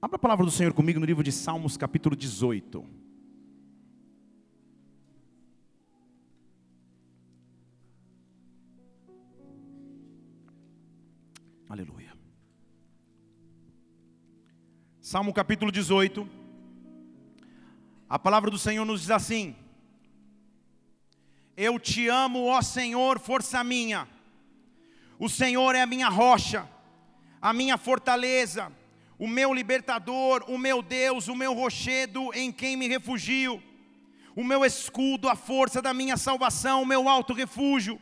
Abra a palavra do Senhor comigo no livro de Salmos, capítulo 18. Aleluia. Salmo capítulo 18. A palavra do Senhor nos diz assim: Eu te amo, ó Senhor, força minha. O Senhor é a minha rocha, a minha fortaleza, o meu libertador, o meu Deus, o meu rochedo em quem me refugio, o meu escudo, a força da minha salvação, o meu alto refúgio.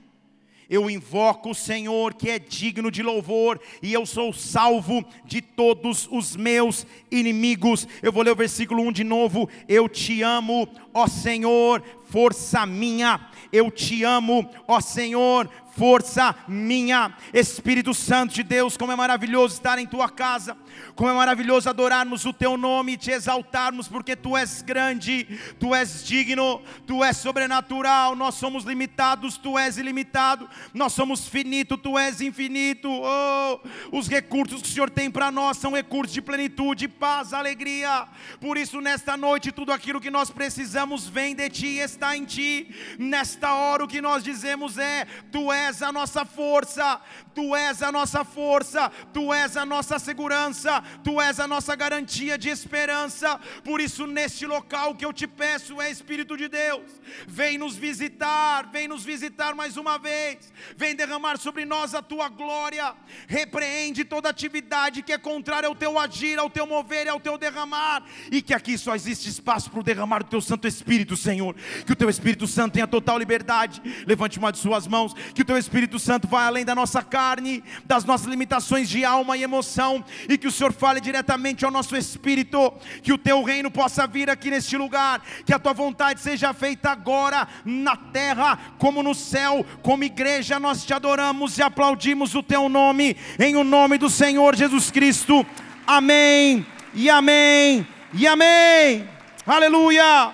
Eu invoco o Senhor que é digno de louvor, e eu sou salvo de todos os meus inimigos. Eu vou ler o versículo 1 de novo. Eu te amo, ó Senhor, força minha. Eu te amo, ó Senhor, força minha. Espírito Santo de Deus, como é maravilhoso estar em tua casa, como é maravilhoso adorarmos o teu nome e te exaltarmos, porque tu és grande, tu és digno, tu és sobrenatural. Nós somos limitados, tu és ilimitado, nós somos finito, tu és infinito. Oh, os recursos que o Senhor tem para nós são recursos de plenitude, paz, alegria. Por isso, nesta noite, tudo aquilo que nós precisamos vem de ti e está em ti. Nesta hora, o que nós dizemos é: Tu és és a nossa força, Tu és a nossa força, Tu és a nossa segurança, Tu és a nossa garantia de esperança. Por isso, neste local, que eu te peço é Espírito de Deus, vem nos visitar, vem nos visitar mais uma vez, vem derramar sobre nós a Tua glória, repreende toda atividade que é contrária ao Teu agir, ao Teu mover e ao Teu derramar, e que aqui só existe espaço para o derramar do Teu Santo Espírito, Senhor. Que o Teu Espírito Santo tenha total liberdade. Levante uma de Suas mãos, que o Teu Espírito Santo vá além da nossa carne, das nossas limitações de alma e emoção, e que o Senhor fale diretamente ao nosso espírito, que o Teu reino possa vir aqui neste lugar, que a Tua vontade seja feita agora na terra como no céu. Como igreja, nós te adoramos e aplaudimos o Teu nome, em o nome do Senhor Jesus Cristo. Amém, e amém, e amém. Aleluia.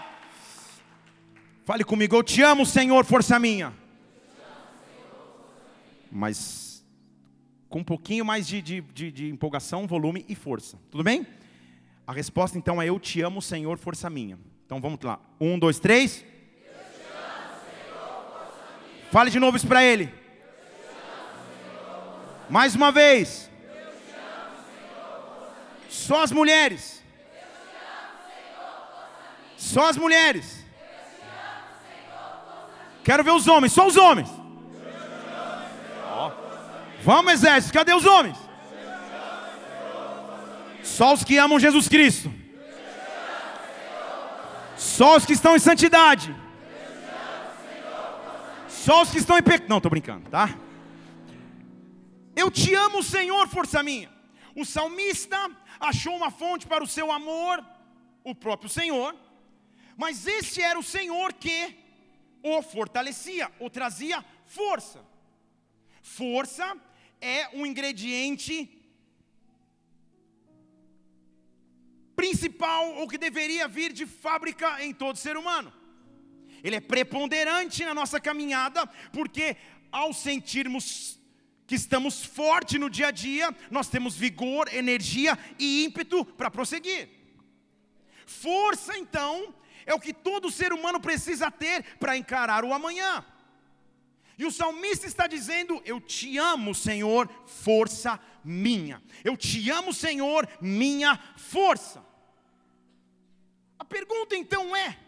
Fale comigo, eu te amo, Senhor, força minha mas com um pouquinho mais de, de, de, de, empolgação, volume e força. Tudo bem? A resposta então é: Eu te amo, Senhor, força minha. Então vamos lá. Um, dois, três. Fale de novo isso para ele. Mais uma vez. Só as mulheres. Só as mulheres. Quero ver os homens, só os homens. Vamos, exército, cadê os homens? Só os que amam Jesus Cristo. Só os que estão em santidade. Só os que estão em pecado. Não, estou brincando, tá? Eu te amo, Senhor, força minha. O salmista achou uma fonte para o seu amor, o próprio Senhor, mas este era o Senhor que o fortalecia, o trazia força. Força é um ingrediente principal ou que deveria vir de fábrica em todo ser humano. Ele é preponderante na nossa caminhada, porque ao sentirmos que estamos fortes no dia a dia, nós temos vigor, energia e ímpeto para prosseguir. Força, então, é o que todo ser humano precisa ter para encarar o amanhã. E o salmista está dizendo: Eu te amo, Senhor, força minha. Eu te amo, Senhor, minha força. A pergunta então é: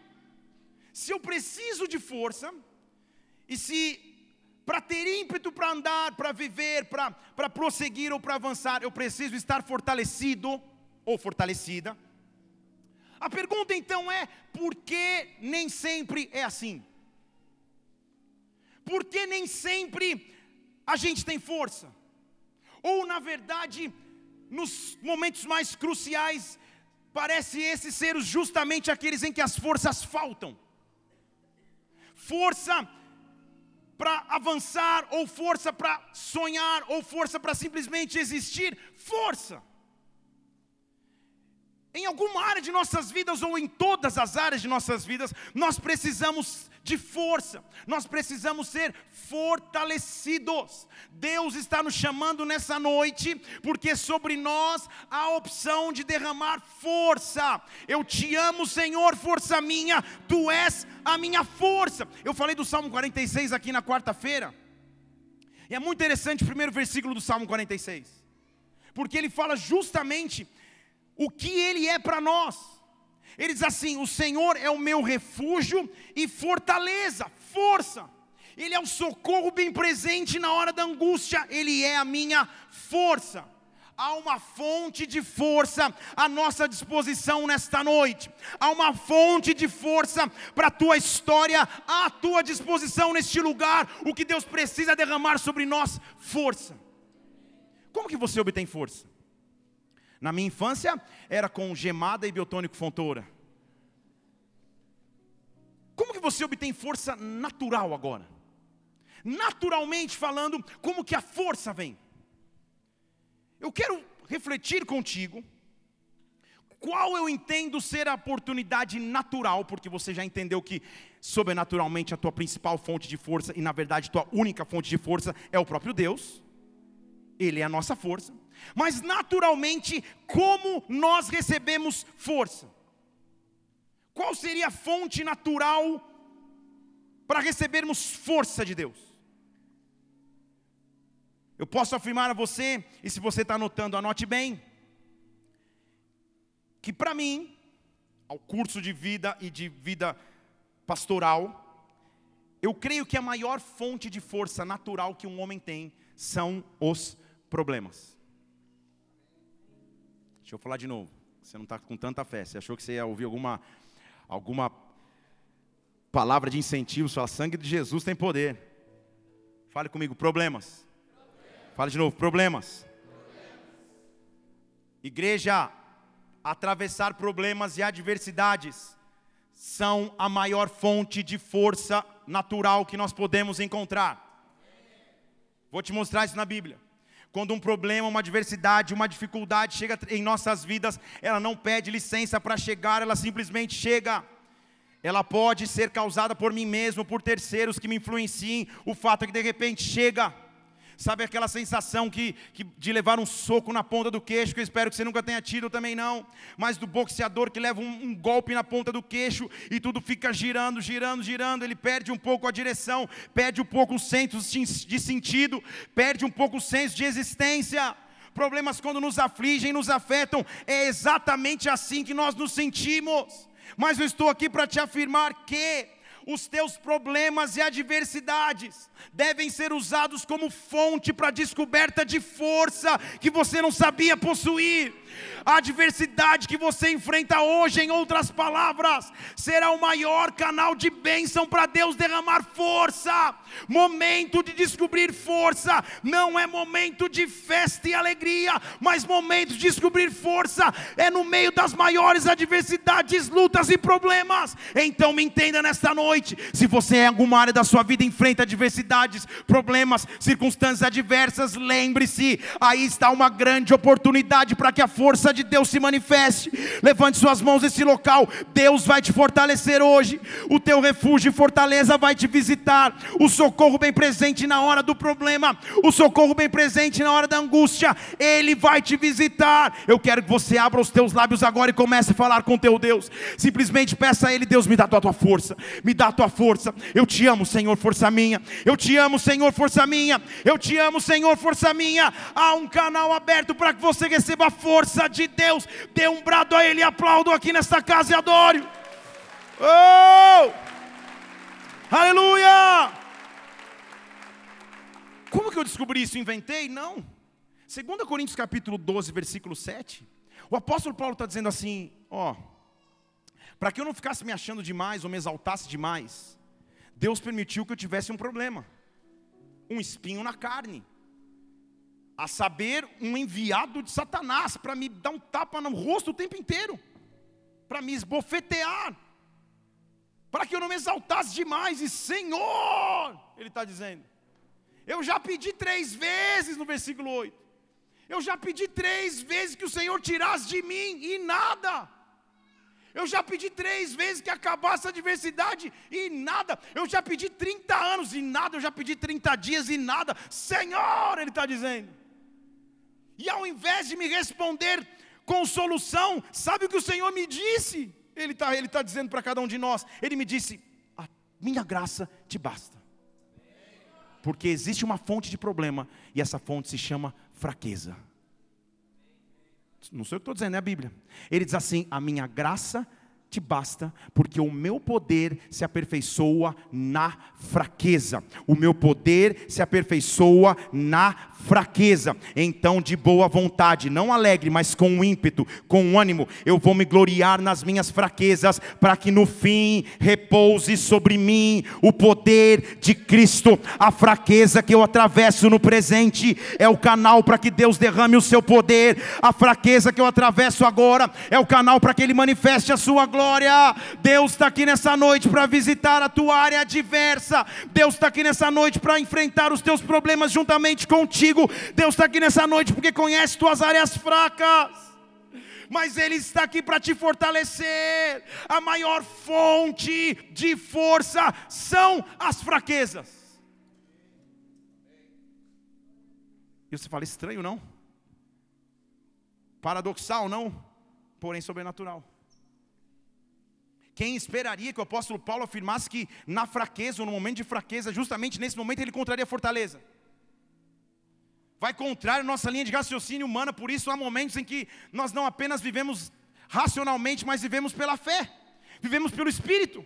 se eu preciso de força, e se para ter ímpeto para andar, para viver, para prosseguir ou para avançar, eu preciso estar fortalecido ou fortalecida. A pergunta então é: por que nem sempre é assim? Porque nem sempre a gente tem força. Ou, na verdade, nos momentos mais cruciais, parece esses ser justamente aqueles em que as forças faltam. Força para avançar, ou força para sonhar, ou força para simplesmente existir. Força. Em em alguma área de nossas vidas ou em todas as áreas de nossas vidas, nós precisamos de força, nós precisamos ser fortalecidos. Deus está nos chamando nessa noite, porque sobre nós há a opção de derramar força. Eu te amo, Senhor, força minha, tu és a minha força. Eu falei do Salmo 46 aqui na quarta-feira, e é muito interessante o primeiro versículo do Salmo 46, porque ele fala justamente o que ele é para nós. Ele diz assim: O Senhor é o meu refúgio e fortaleza, força. Ele é o socorro bem presente na hora da angústia, Ele é a minha força. Há uma fonte de força à nossa disposição nesta noite. Há uma fonte de força para a tua história, à tua disposição neste lugar. O que Deus precisa derramar sobre nós? Força. Como que você obtém força? Na minha infância, era com gemada e biotônico fontoura. Como que você obtém força natural agora? Naturalmente falando, como que a força vem? Eu quero refletir contigo qual eu entendo ser a oportunidade natural, porque você já entendeu que sobrenaturalmente a tua principal fonte de força e na verdade tua única fonte de força é o próprio Deus. Ele é a nossa força. Mas naturalmente, como nós recebemos força? Qual seria a fonte natural para recebermos força de Deus? Eu posso afirmar a você, e se você está anotando, anote bem, que para mim, ao curso de vida e de vida pastoral, eu creio que a maior fonte de força natural que um homem tem são os problemas. Deixa eu falar de novo. Você não está com tanta fé. Você achou que você ia ouvir alguma, alguma palavra de incentivo? Só sangue de Jesus tem poder. Fale comigo, problemas. problemas. Fale de novo, problemas. problemas. Igreja, atravessar problemas e adversidades são a maior fonte de força natural que nós podemos encontrar. Vou te mostrar isso na Bíblia. Quando um problema, uma adversidade, uma dificuldade chega em nossas vidas, ela não pede licença para chegar, ela simplesmente chega. Ela pode ser causada por mim mesmo, por terceiros que me influenciem. O fato é que de repente chega. Sabe aquela sensação que, que, de levar um soco na ponta do queixo, que eu espero que você nunca tenha tido também não, mas do boxeador que leva um, um, golpe na ponta do queixo e tudo fica girando, girando, girando, ele perde um pouco a direção, perde um pouco o senso de sentido, perde um pouco o senso de existência. Problemas quando nos afligem, nos afetam, é exatamente assim que nós nos sentimos. Mas eu estou aqui para te afirmar que os teus problemas e adversidades devem ser usados como fonte para descoberta de força que você não sabia possuir. A adversidade que você enfrenta hoje, em outras palavras, será o maior canal de bênção para Deus derramar força. Momento de descobrir força, não é momento de festa e alegria, mas momento de descobrir força é no meio das maiores adversidades, lutas e problemas. Então me entenda nesta noite: se você em alguma área da sua vida enfrenta adversidades, problemas, circunstâncias adversas, lembre-se, aí está uma grande oportunidade para que a força de Deus se manifeste. Levante suas mãos nesse local. Deus vai te fortalecer hoje. O teu refúgio e fortaleza vai te visitar. O socorro bem presente na hora do problema. O socorro bem presente na hora da angústia. Ele vai te visitar. Eu quero que você abra os teus lábios agora e comece a falar com teu Deus. Simplesmente peça a Ele: Deus, me dá a tua força. Me dá a tua força. Eu te amo, Senhor, força minha. Eu te amo, Senhor, força minha. Eu te amo, Senhor, força minha. Há um canal aberto para que você receba a força de Deus, dê um brado a Ele, aplaudo aqui nesta casa e adore. Oh! Aleluia! Como que eu descobri isso? Inventei? Não. 2 Coríntios capítulo 12, versículo 7. O apóstolo Paulo está dizendo assim: ó, para que eu não ficasse me achando demais ou me exaltasse demais, Deus permitiu que eu tivesse um problema, um espinho na carne. A saber, um enviado de Satanás para me dar um tapa no rosto o tempo inteiro, para me esbofetear, para que eu não me exaltasse demais, e Senhor, Ele está dizendo, eu já pedi três vezes no versículo 8, Eu já pedi três vezes que o Senhor tirasse de mim e nada. Eu já pedi três vezes que acabasse a adversidade e nada. Eu já pedi 30 anos e nada. Eu já pedi 30 dias e nada. Senhor, Ele está dizendo. E ao invés de me responder com solução, sabe o que o Senhor me disse? Ele está ele tá dizendo para cada um de nós. Ele me disse: A minha graça te basta. Porque existe uma fonte de problema e essa fonte se chama fraqueza. Não sei o que estou dizendo, é a Bíblia. Ele diz assim: A minha graça te basta, porque o meu poder se aperfeiçoa na fraqueza. O meu poder se aperfeiçoa na fraqueza. Então, de boa vontade, não alegre, mas com ímpeto, com ânimo, eu vou me gloriar nas minhas fraquezas, para que no fim repouse sobre mim o poder de Cristo. A fraqueza que eu atravesso no presente é o canal para que Deus derrame o seu poder. A fraqueza que eu atravesso agora é o canal para que Ele manifeste a sua glória. Deus está aqui nessa noite para visitar a tua área adversa. Deus está aqui nessa noite para enfrentar os teus problemas juntamente contigo. Deus está aqui nessa noite porque conhece tuas áreas fracas mas Ele está aqui para te fortalecer. A maior fonte de força são as fraquezas. E você fala, estranho não? Paradoxal não? Porém sobrenatural. Quem esperaria que o apóstolo Paulo afirmasse que na fraqueza, ou no momento de fraqueza, justamente nesse momento ele encontraria fortaleza? Vai contrário à nossa linha de raciocínio humana, por isso há momentos em que nós não apenas vivemos racionalmente, mas vivemos pela fé, vivemos pelo Espírito.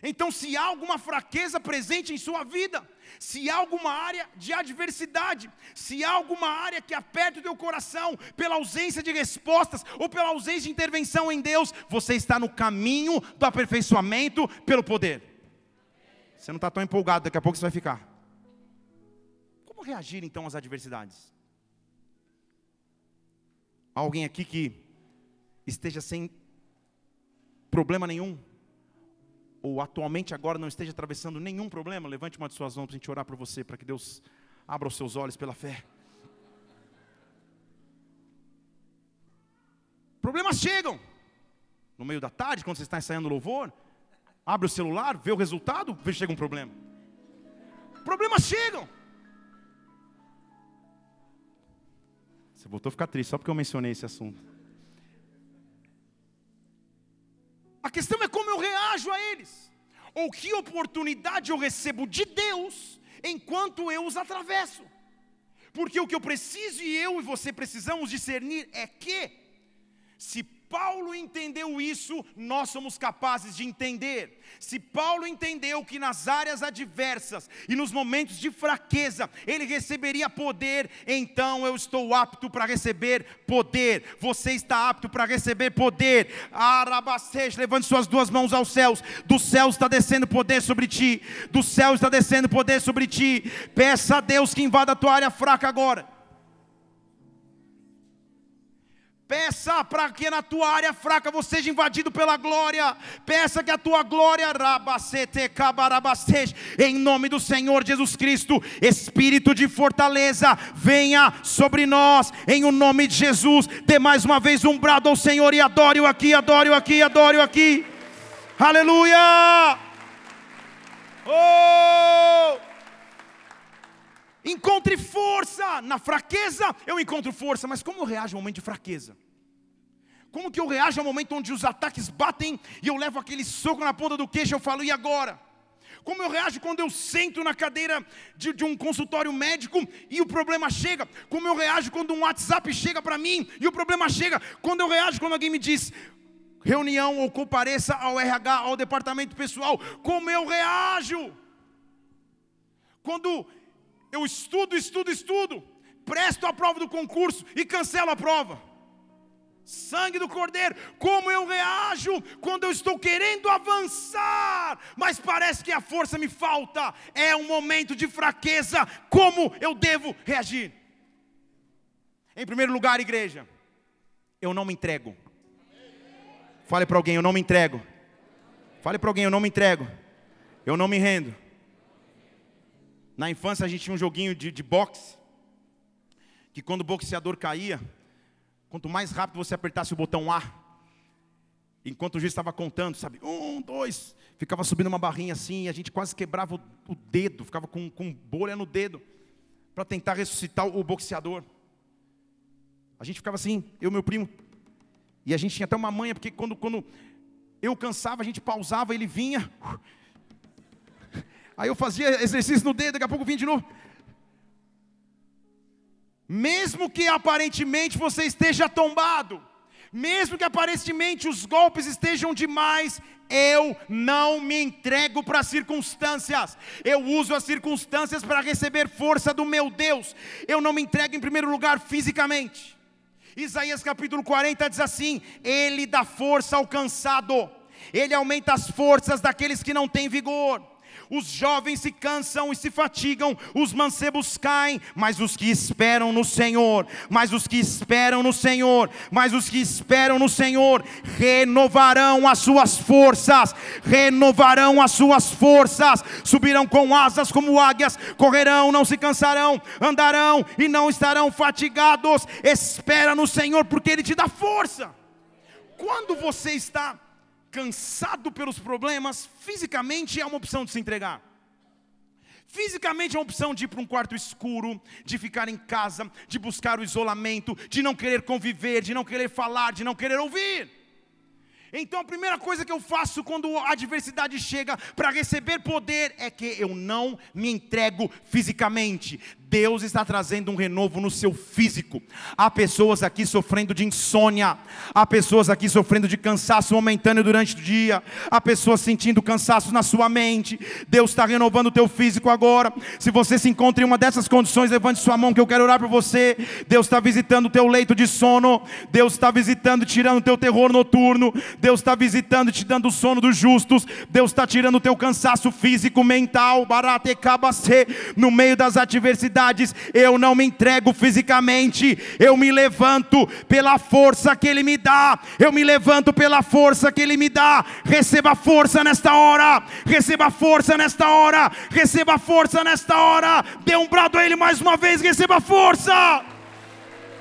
Então, se há alguma fraqueza presente em sua vida, se há alguma área de adversidade, se há alguma área que aperta o teu coração pela ausência de respostas ou pela ausência de intervenção em Deus, você está no caminho do aperfeiçoamento pelo poder. Você não está tão empolgado, daqui a pouco você vai ficar. Como reagir então às adversidades? Há alguém aqui que esteja sem problema nenhum? Ou atualmente agora não esteja atravessando nenhum problema, levante uma de suas mãos para a gente orar por você, para que Deus abra os seus olhos pela fé. Problemas chegam. No meio da tarde, quando você está ensaiando louvor, abre o celular, vê o resultado, vê chega um problema. Problemas chegam. Você voltou a ficar triste só porque eu mencionei esse assunto. A questão é como eu reajo a eles, ou que oportunidade eu recebo de Deus enquanto eu os atravesso. Porque o que eu preciso e eu e você precisamos discernir é que, se Paulo entendeu isso, nós somos capazes de entender. Se Paulo entendeu que nas áreas adversas e nos momentos de fraqueza ele receberia poder, então eu estou apto para receber poder. Você está apto para receber poder. Arabastej, levante suas duas mãos aos céus. Do céu está descendo poder sobre ti. Do céu está descendo poder sobre ti. Peça a Deus que invada a tua área fraca agora. Peça para que na tua área fraca você seja invadido pela glória. Peça que a tua glória, em nome do Senhor Jesus Cristo, Espírito de fortaleza, venha sobre nós, em o nome de Jesus. Dê mais uma vez um brado ao Senhor e adore-o aqui, adore-o aqui, adore-o aqui. Aleluia! Oh! Encontre força na fraqueza, eu encontro força, mas como eu reajo ao momento de fraqueza? Como que eu reajo ao momento onde os ataques batem e eu levo aquele soco na ponta do queixo, eu falo, e agora? Como eu reajo quando eu sento na cadeira de, de, um consultório médico e o problema chega? Como eu reajo quando um WhatsApp chega para mim e o problema chega? Quando eu reajo quando alguém me diz reunião ou compareça ao RH, ao departamento pessoal? Como eu reajo? Quando eu estudo, estudo, estudo, presto a prova do concurso e cancelo a prova. Sangue do Cordeiro, como eu reajo quando eu estou querendo avançar, mas parece que a força me falta, é um momento de fraqueza, como eu devo reagir? Em primeiro lugar, igreja, eu não me entrego. Fale para alguém, eu não me entrego. Fale para alguém, eu não me entrego. Eu não me rendo. Na infância a gente tinha um joguinho de, de boxe. que quando o boxeador caía, quanto mais rápido você apertasse o botão A, enquanto o juiz estava contando, sabe, um, dois, ficava subindo uma barrinha assim, e a gente quase quebrava o, dedo, ficava com, com bolha no dedo, para tentar ressuscitar o boxeador. A gente ficava assim, eu e meu primo, e a gente tinha até uma manha, porque quando, quando eu cansava, a gente pausava, ele vinha, aí eu fazia exercício no dedo, daqui a pouco vinha de novo. Mesmo que aparentemente você esteja tombado, mesmo que aparentemente os golpes estejam demais, eu não me entrego para as circunstâncias, eu uso as circunstâncias para receber força do meu Deus, eu não me entrego em primeiro lugar fisicamente. Isaías capítulo 40 diz assim: Ele dá força ao cansado, Ele aumenta as forças daqueles que não têm vigor os jovens se cansam e se fatigam, os mancebos caem, mas os que esperam no Senhor, mas os que esperam no Senhor, mas os que esperam no Senhor, renovarão as suas forças, renovarão as suas forças, subirão com asas como águias, correrão, não se cansarão, andarão e não estarão fatigados. Espera no Senhor, porque Ele te dá força. Quando você está cansado pelos problemas, fisicamente é uma opção de se entregar. Fisicamente é uma opção de ir para um quarto escuro, de ficar em casa, de buscar o isolamento, de não querer conviver, de não querer falar, de não querer ouvir. Então a primeira coisa que eu faço quando a adversidade chega para receber poder é que eu não me entrego fisicamente. Deus está trazendo um renovo no seu físico. Há pessoas aqui sofrendo de insônia, há pessoas aqui sofrendo de cansaço momentâneo durante o dia, há pessoas sentindo cansaço na sua mente. Deus está renovando o teu físico agora. Se você se encontra em uma dessas condições, levante sua mão que eu quero orar por você. Deus está visitando o teu leito de sono, Deus está visitando, tirando o teu terror noturno, Deus está visitando, te dando o sono dos justos, Deus está tirando o teu cansaço físico, mental, barate, no meio das adversidades eu não me entrego fisicamente, eu me levanto pela força que Ele me dá, eu me levanto pela força que Ele me dá. Receba força nesta hora, receba força nesta hora, receba força nesta hora. Dê um brado a Ele mais uma vez, receba força.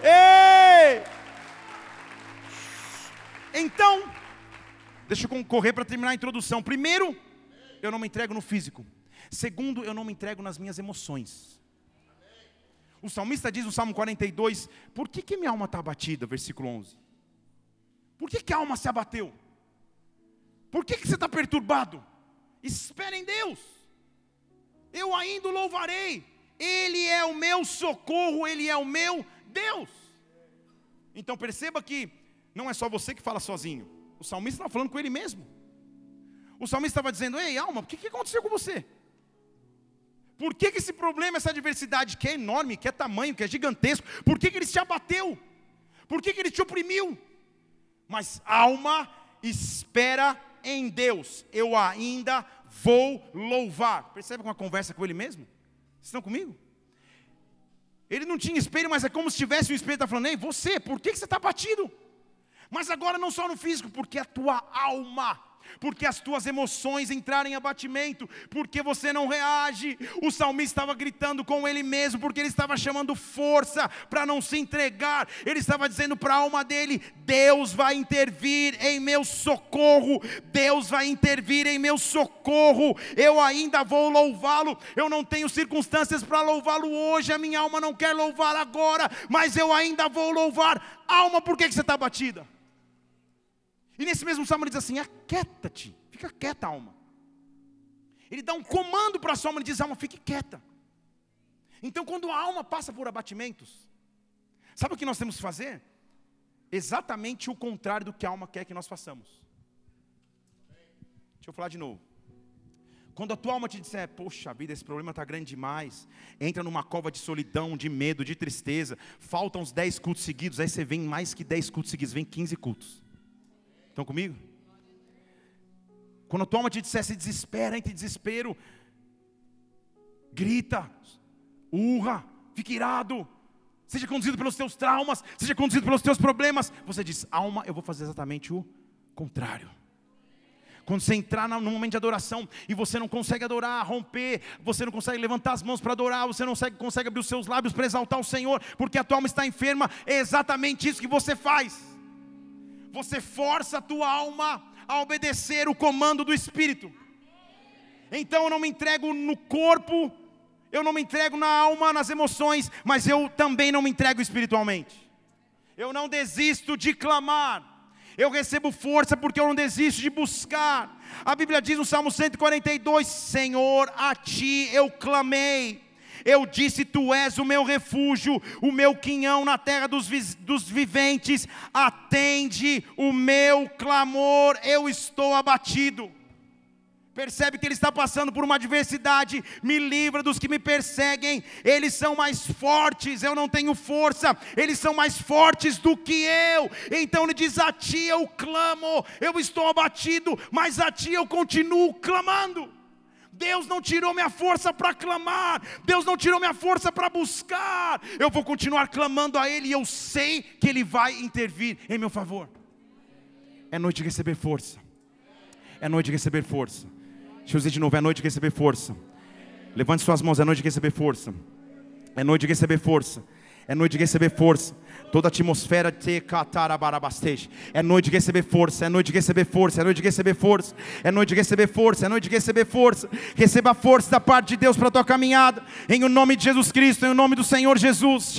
Ei! Então, deixa eu correr para terminar a introdução. Primeiro, eu não me entrego no físico. Segundo, eu não me entrego nas minhas emoções. O salmista diz no Salmo 42: Por que, que minha alma está abatida? Versículo 11. Por que, que a alma se abateu? Por que, que você está perturbado? Espere em Deus. Eu ainda o louvarei. Ele é o meu socorro, Ele é o meu Deus. Então perceba que não é só você que fala sozinho. O salmista está falando com ele mesmo. O salmista estava dizendo: Ei, alma, o que, que aconteceu com você? Por que, que esse problema, essa adversidade, que é enorme, que é tamanho, que é gigantesco, por que, que ele te abateu? Por que, que ele te oprimiu? Mas alma espera em Deus, eu ainda vou louvar. Percebe uma conversa com ele mesmo? Estão comigo? Ele não tinha espelho, mas é como se tivesse um espelho, está falando, ei, você, por que, que você está batido? Mas agora não só no físico, porque a tua alma porque as tuas emoções entraram em abatimento, porque você não reage. O salmista estava gritando com ele mesmo, porque ele estava chamando força para não se entregar. Ele estava dizendo para a alma dele: Deus vai intervir em meu socorro, Deus vai intervir em meu socorro. Eu ainda vou louvá-lo. Eu não tenho circunstâncias para louvá-lo hoje, a minha alma não quer louvar agora, mas eu ainda vou louvar. Alma, por que, que você está batida? E nesse mesmo salmo ele diz assim: aquieta-te, fica quieta, alma. Ele dá um comando para a sua alma e diz: alma, fique quieta. Então, quando a alma passa por abatimentos, sabe o que nós temos que fazer? Exatamente o contrário do que a alma quer que nós façamos. Deixa eu falar de novo. Quando a tua alma te disser, poxa vida, esse problema está grande demais, entra numa cova de solidão, de medo, de tristeza, faltam uns 10 cultos seguidos, aí você vem mais que 10 cultos seguidos, vem 15 cultos. Estão comigo? Quando a tua alma te dissesse desespera, entre desespero, grita, urra, fique irado, seja conduzido pelos teus traumas, seja conduzido pelos teus problemas. Você diz, alma, eu vou fazer exatamente o contrário. Quando você entrar no momento de adoração e você não consegue adorar, romper, você não consegue levantar as mãos para adorar, você não consegue, consegue abrir os seus lábios para exaltar o Senhor, porque a tua alma está enferma, é exatamente isso que você faz. Você força a tua alma a obedecer o comando do Espírito. Então eu não me entrego no corpo, eu não me entrego na alma, nas emoções, mas eu também não me entrego espiritualmente. Eu não desisto de clamar. Eu recebo força porque eu não desisto de buscar. A Bíblia diz no Salmo 142: Senhor, a ti eu clamei. Eu disse: Tu és o meu refúgio, o meu quinhão na terra dos, dos viventes. Atende o meu clamor, eu estou abatido. Percebe que ele está passando por uma adversidade, me livra dos que me perseguem, eles são mais fortes, eu não tenho força, eles são mais fortes do que eu. Então ele diz: A ti eu clamo, eu estou abatido, mas a ti eu continuo clamando. Deus não tirou minha força para clamar, Deus não tirou minha força para buscar, eu vou continuar clamando a Ele e eu sei que Ele vai intervir em meu favor. É noite de receber força, é noite de receber força. Deixa eu dizer de novo, é noite de receber força. Levante suas mãos, é noite de receber força. É noite de receber força. É noite de receber força toda a atmosfera te É noite de receber força, é noite de receber força, é noite de receber força, é noite de receber força, é noite de receber força. Receba força da parte de Deus para a tua caminhada, em o nome de Jesus Cristo, em o nome do Senhor Jesus.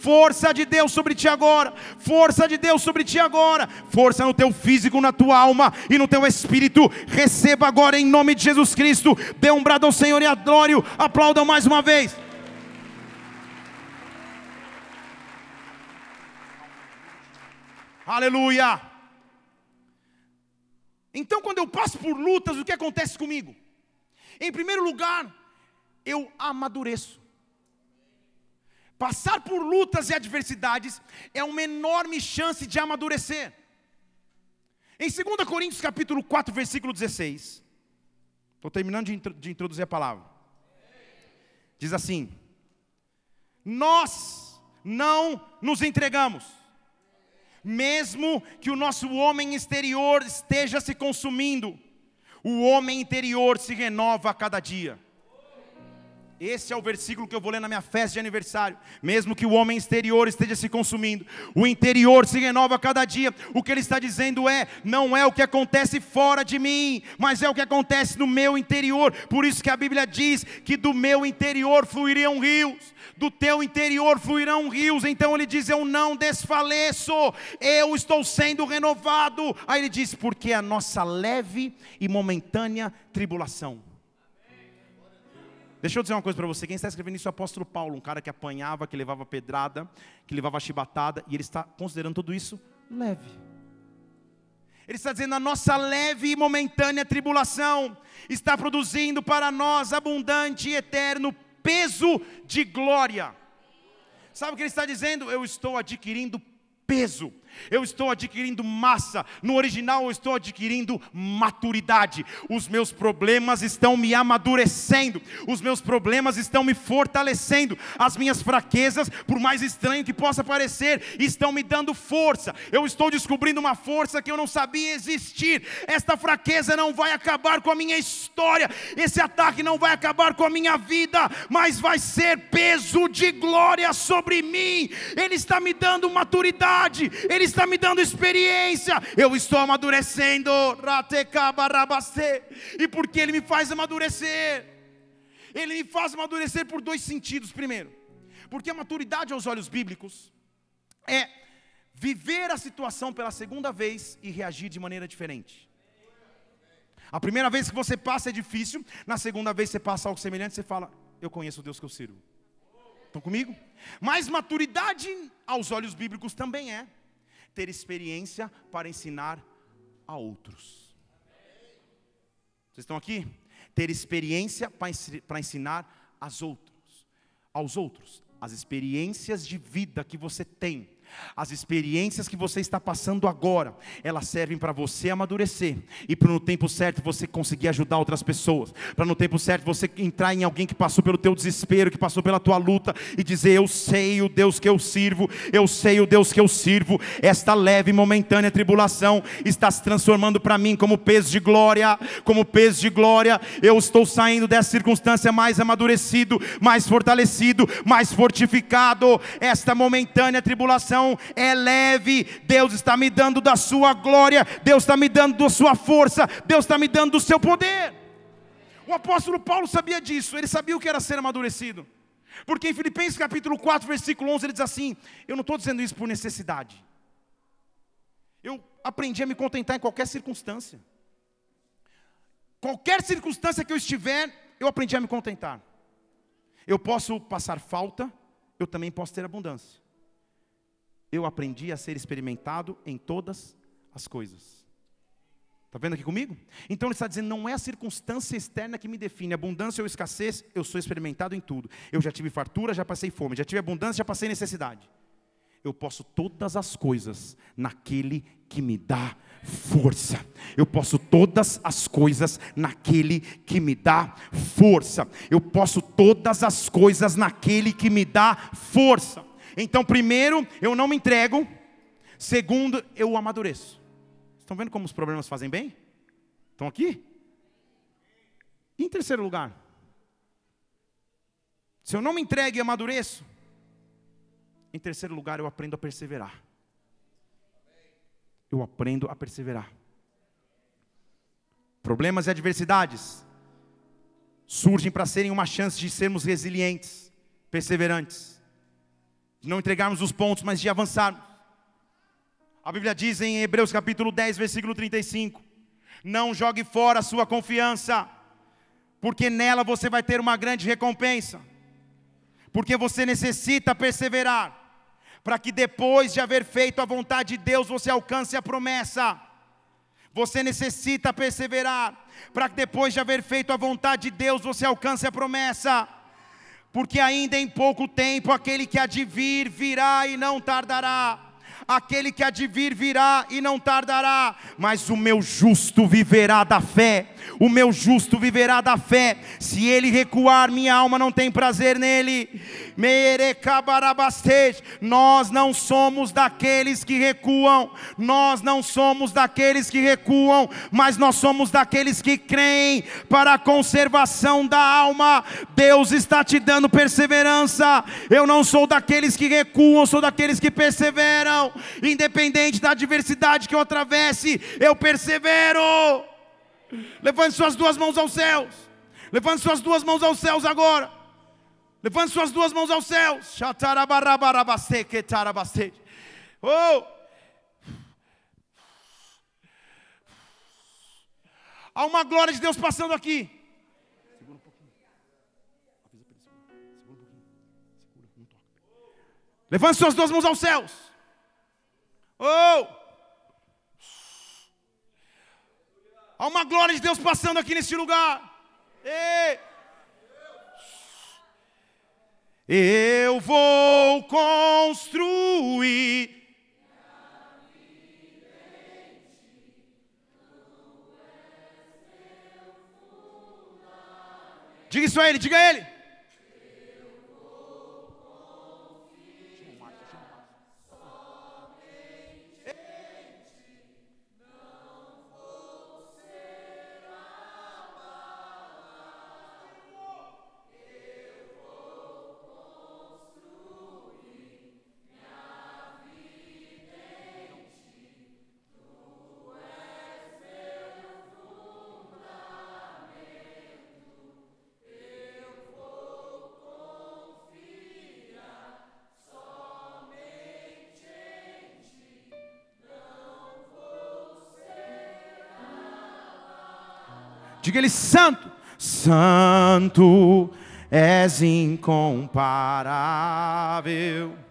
Força de Deus sobre ti agora, força de Deus sobre ti agora, força no teu físico, na tua alma e no teu espírito. Receba agora em nome de Jesus Cristo. Dê um brado ao Senhor e adore, aplaudam mais uma vez. Aleluia! Então, quando eu passo por lutas, o que acontece comigo? Em primeiro lugar, eu amadureço. Passar por lutas e adversidades é uma enorme chance de amadurecer. Em 2 Coríntios capítulo 4, versículo 16. Estou terminando de introduzir a palavra. Diz assim: Nós não nos entregamos mesmo que o nosso homem exterior esteja se consumindo, o homem interior se renova a cada dia. Esse é o versículo que eu vou ler na minha festa de aniversário. Mesmo que o homem exterior esteja se consumindo, o interior se renova a cada dia. O que ele está dizendo é: não é o que acontece fora de mim, mas é o que acontece no meu interior. Por isso que a Bíblia diz que do meu interior fluiriam rios do teu interior fluirão rios. Então ele diz: Eu não desfaleço, eu estou sendo renovado. Aí ele diz: Porque a nossa leve e momentânea tribulação. Deixa eu dizer uma coisa para você: quem está escrevendo isso é o apóstolo Paulo, um cara que apanhava, que levava pedrada, que levava chibatada, e ele está considerando tudo isso leve. Ele está dizendo: a nossa leve e momentânea tribulação está produzindo para nós abundante e eterno peso de glória. Sabe o que ele está dizendo? Eu estou adquirindo peso eu estou adquirindo massa, no original eu estou adquirindo maturidade. Os meus problemas estão me amadurecendo, os meus problemas estão me fortalecendo, as minhas fraquezas, por mais estranho que possa parecer, estão me dando força. Eu estou descobrindo uma força que eu não sabia existir. Esta fraqueza não vai acabar com a minha história, esse ataque não vai acabar com a minha vida, mas vai ser peso de glória sobre mim. Ele está me dando maturidade, ele está me dando experiência, eu estou amadurecendo. E porque Ele me faz amadurecer? Ele me faz amadurecer por dois sentidos. Primeiro, porque a maturidade aos olhos bíblicos é viver a situação pela segunda vez e reagir de maneira diferente. A primeira vez que você passa é difícil, na segunda vez você passa algo semelhante, você fala: Eu conheço o Deus que eu sirvo. Estão comigo? Mas maturidade aos olhos bíblicos também é ter experiência para ensinar a outros. Vocês estão aqui? Ter experiência para ensinar aos outros, aos outros. As experiências de vida que você tem As experiências que você está passando agora, elas servem para você amadurecer e para no tempo certo você conseguir ajudar outras pessoas, para no tempo certo você entrar em alguém que passou pelo teu desespero, que passou pela tua luta e dizer: "Eu sei o Deus que eu sirvo, eu sei o Deus que eu sirvo". Esta leve e momentânea tribulação está se transformando para mim como peso de glória, como peso de glória. Eu estou saindo dessa circunstância mais amadurecido, mais fortalecido, mais fortificado. Esta momentânea tribulação é leve, Deus está me dando da sua glória, Deus está me dando da sua força, Deus está me dando do seu poder. O apóstolo Paulo sabia disso, ele sabia o que era ser amadurecido. Porque em Filipenses capítulo 4, versículo 11, ele diz assim: Eu não estou dizendo isso por necessidade. Eu aprendi a me contentar em qualquer circunstância. Qualquer circunstância que eu estiver, eu aprendi a me contentar. Eu posso passar falta, eu também posso ter abundância eu aprendi a ser experimentado em todas as coisas. Está vendo aqui comigo? Então ele está dizendo: não é a circunstância externa que me define, abundância ou escassez, eu sou experimentado em tudo. Eu já tive fartura, já passei fome, já tive abundância, já passei necessidade. Eu posso todas as coisas naquele que me dá força. Eu posso todas as coisas naquele que me dá força. Eu posso todas as coisas naquele que me dá força. Então, primeiro, eu não me entrego. Segundo, eu amadureço. Estão vendo como os problemas fazem bem? Estão aqui? E em terceiro lugar, se eu não me entrego e amadureço, em terceiro lugar, eu aprendo a perseverar. Eu aprendo a perseverar. Problemas e adversidades surgem para serem uma chance de sermos resilientes, perseverantes de não entregarmos os pontos, mas de avançarmos. A Bíblia diz em Hebreus capítulo 10, versículo 35: Não jogue fora a sua confiança, porque nela você vai ter uma grande recompensa, porque você necessita perseverar, para que depois de haver feito a vontade de Deus, você alcance a promessa. Você necessita perseverar, para que depois de haver feito a vontade de Deus, você alcance a promessa porque ainda em pouco tempo aquele que há de vir virá e não tardará aquele que há de vir virá e não tardará, mas o meu justo viverá da fé. O meu justo viverá da fé. Se ele recuar, minha alma não tem prazer nele. Nós não somos daqueles que recuam, nós não somos daqueles que recuam, mas nós somos daqueles que creem para a conservação da alma. Deus está te dando perseverança. Eu não sou daqueles que recuam, sou daqueles que perseveram independente da adversidade que eu atravesse, eu persevero. Levante suas duas mãos aos céus. Levante suas duas mãos aos céus agora. Levante suas duas mãos aos céus. Oh! Há uma glória de Deus passando aqui. Segura um pouquinho. Avisa para ele, segura. Segura um pouquinho. Segura, não toca. Levante suas duas mãos aos céus. Oh! Há uma glória de Deus passando aqui nesse lugar. Ei! Eu vou construir. Diga isso a ele, diga a ele. Diga ele santo. Santo és incomparável.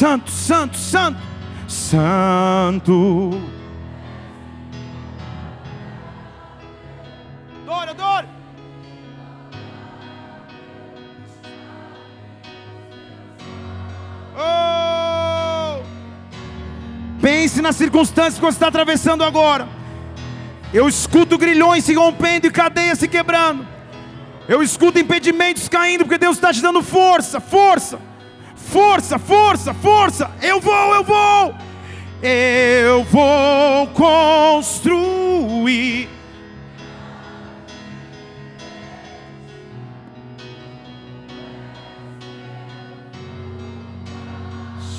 Santo, santo, santo, santo. Adore, adore. Oh! Pense nas circunstâncias que você está atravessando agora. Eu escuto grilhões se rompendo e cadeias se quebrando. Eu escuto impedimentos caindo, porque Deus está te dando força, força, força, força, força. Eu vou, eu vou, eu vou construir.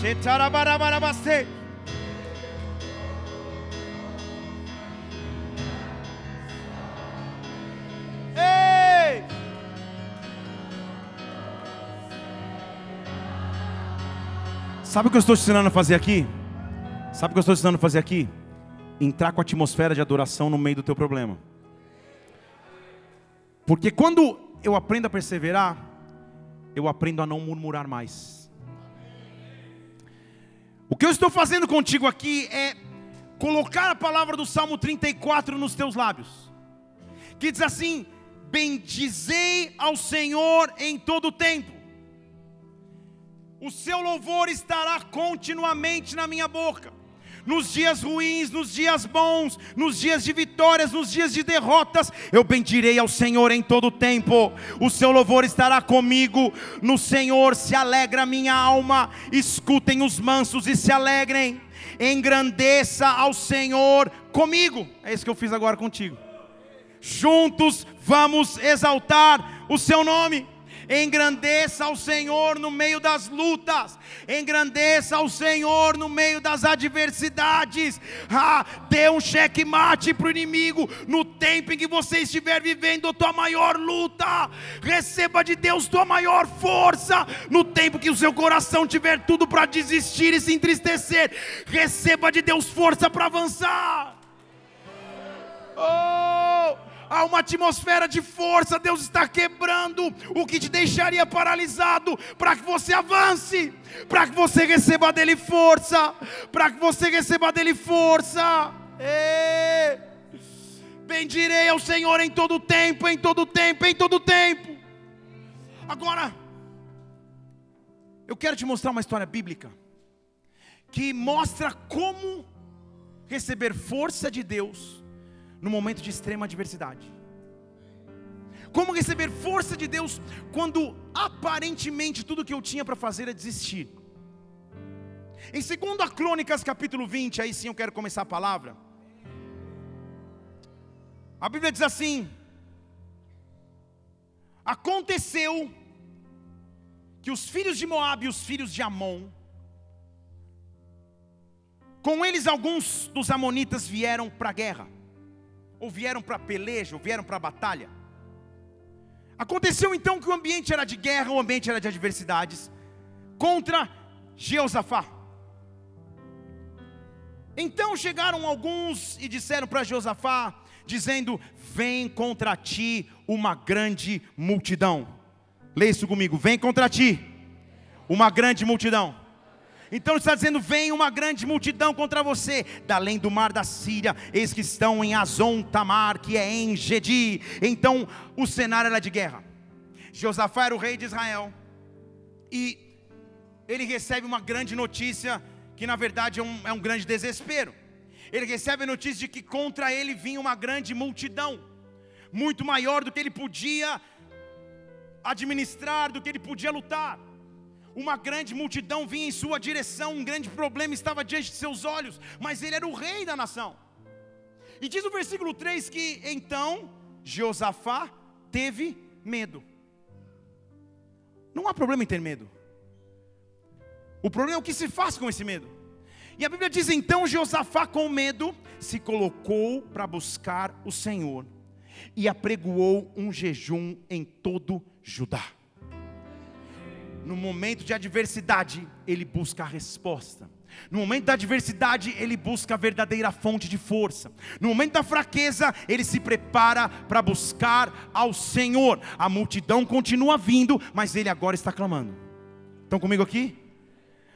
Shetarabarabarabase. Sabe o que eu estou te ensinando a fazer aqui? Sabe o que eu estou te ensinando a fazer aqui? Entrar com a atmosfera de adoração no meio do teu problema. Porque quando eu aprendo a perseverar, eu aprendo a não murmurar mais. O que eu estou fazendo contigo aqui é colocar a palavra do Salmo 34 nos teus lábios, que diz assim: Bendizei ao Senhor em todo o tempo, o seu louvor estará continuamente na minha boca. Nos dias ruins, nos dias bons, nos dias de vitórias, nos dias de derrotas, eu bendirei ao Senhor em todo o tempo, o seu louvor estará comigo, no Senhor se alegra minha alma, escutem os mansos e se alegrem, engrandeça ao Senhor comigo, é isso que eu fiz agora contigo. Juntos vamos exaltar o seu nome engrandeça ao Senhor no meio das lutas, engrandeça ao Senhor no meio das adversidades, ah, dê um checkmate para o inimigo no tempo em que você estiver vivendo a tua maior luta, receba de Deus tua maior força, no tempo que o seu coração tiver tudo para desistir e se entristecer, receba de Deus força para avançar. Oh! Há uma atmosfera de força, Deus está quebrando o que te deixaria paralisado, para que você avance, para que você receba dele força, para que você receba dele força. Ei. Bendirei ao Senhor em todo tempo, em todo tempo, em todo tempo. Agora, eu quero te mostrar uma história bíblica que mostra como receber força de Deus no momento de extrema adversidade. Como receber força de Deus quando aparentemente tudo que eu tinha para fazer é desistir. Em 2 Crônicas capítulo 20, aí sim eu quero começar a palavra. A Bíblia diz assim: Aconteceu que os filhos de Moabe e os filhos de Amon, com eles alguns dos amonitas vieram para a guerra ou vieram para peleja, ou vieram para batalha. Aconteceu então que o ambiente era de guerra, o ambiente era de adversidades contra Jeosafá. Então chegaram alguns e disseram para Jeosafá, dizendo: Vem contra ti uma grande multidão. Leia isso comigo: Vem contra ti uma grande multidão. Então está dizendo: vem uma grande multidão contra você, da além do mar da Síria, eis que estão em Azon Tamar, que é em Gedi. Então o cenário era de guerra. Josafá era o rei de Israel, e ele recebe uma grande notícia, que na verdade é um, é um grande desespero. Ele recebe a notícia de que contra ele vinha uma grande multidão, muito maior do que ele podia administrar, do que ele podia lutar uma grande multidão vinha em sua direção, um grande problema estava diante de seus olhos, mas ele era o rei da nação. E diz o versículo 3 que então Josafá teve medo. Não há problema em ter medo. O problema é o que se faz com esse medo. E a Bíblia diz então: Josafá, com medo, se colocou para buscar o Senhor e apregoou um jejum em todo Judá no momento de adversidade, ele busca a resposta. No momento da adversidade, ele busca a verdadeira fonte de força. No momento da fraqueza, ele se prepara para buscar ao Senhor. A multidão continua vindo, mas ele agora está clamando. Estão comigo aqui?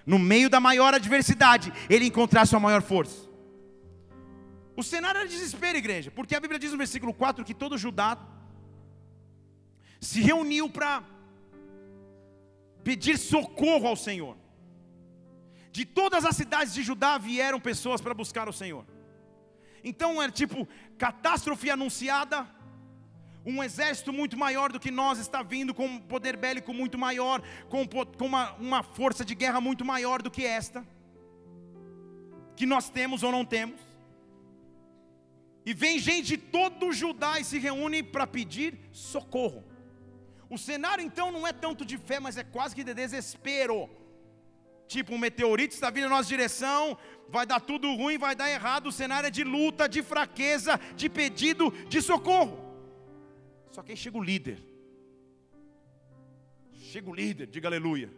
no meio da maior adversidade, ele encontrar sua maior força. O cenário era desespero, igreja, porque a Bíblia diz no versículo 4 que todo Judá se reuniu para pedir socorro ao Senhor. De todas as cidades de Judá vieram pessoas para buscar o Senhor. Então é tipo catástrofe anunciada, um exército muito maior do que nós está vindo, com um poder bélico muito maior, com, com uma, uma força de guerra muito maior do que esta, que nós temos ou não temos. E vem gente de todo Judá e se reúne para pedir socorro. O cenário então não é tanto de fé, mas é quase que de desespero. Tipo, um meteorito está vindo na nossa direção, vai dar tudo ruim, vai dar errado. O cenário é de luta, de fraqueza, de pedido de socorro. Só que aí chega o líder. Chega o líder, diga aleluia.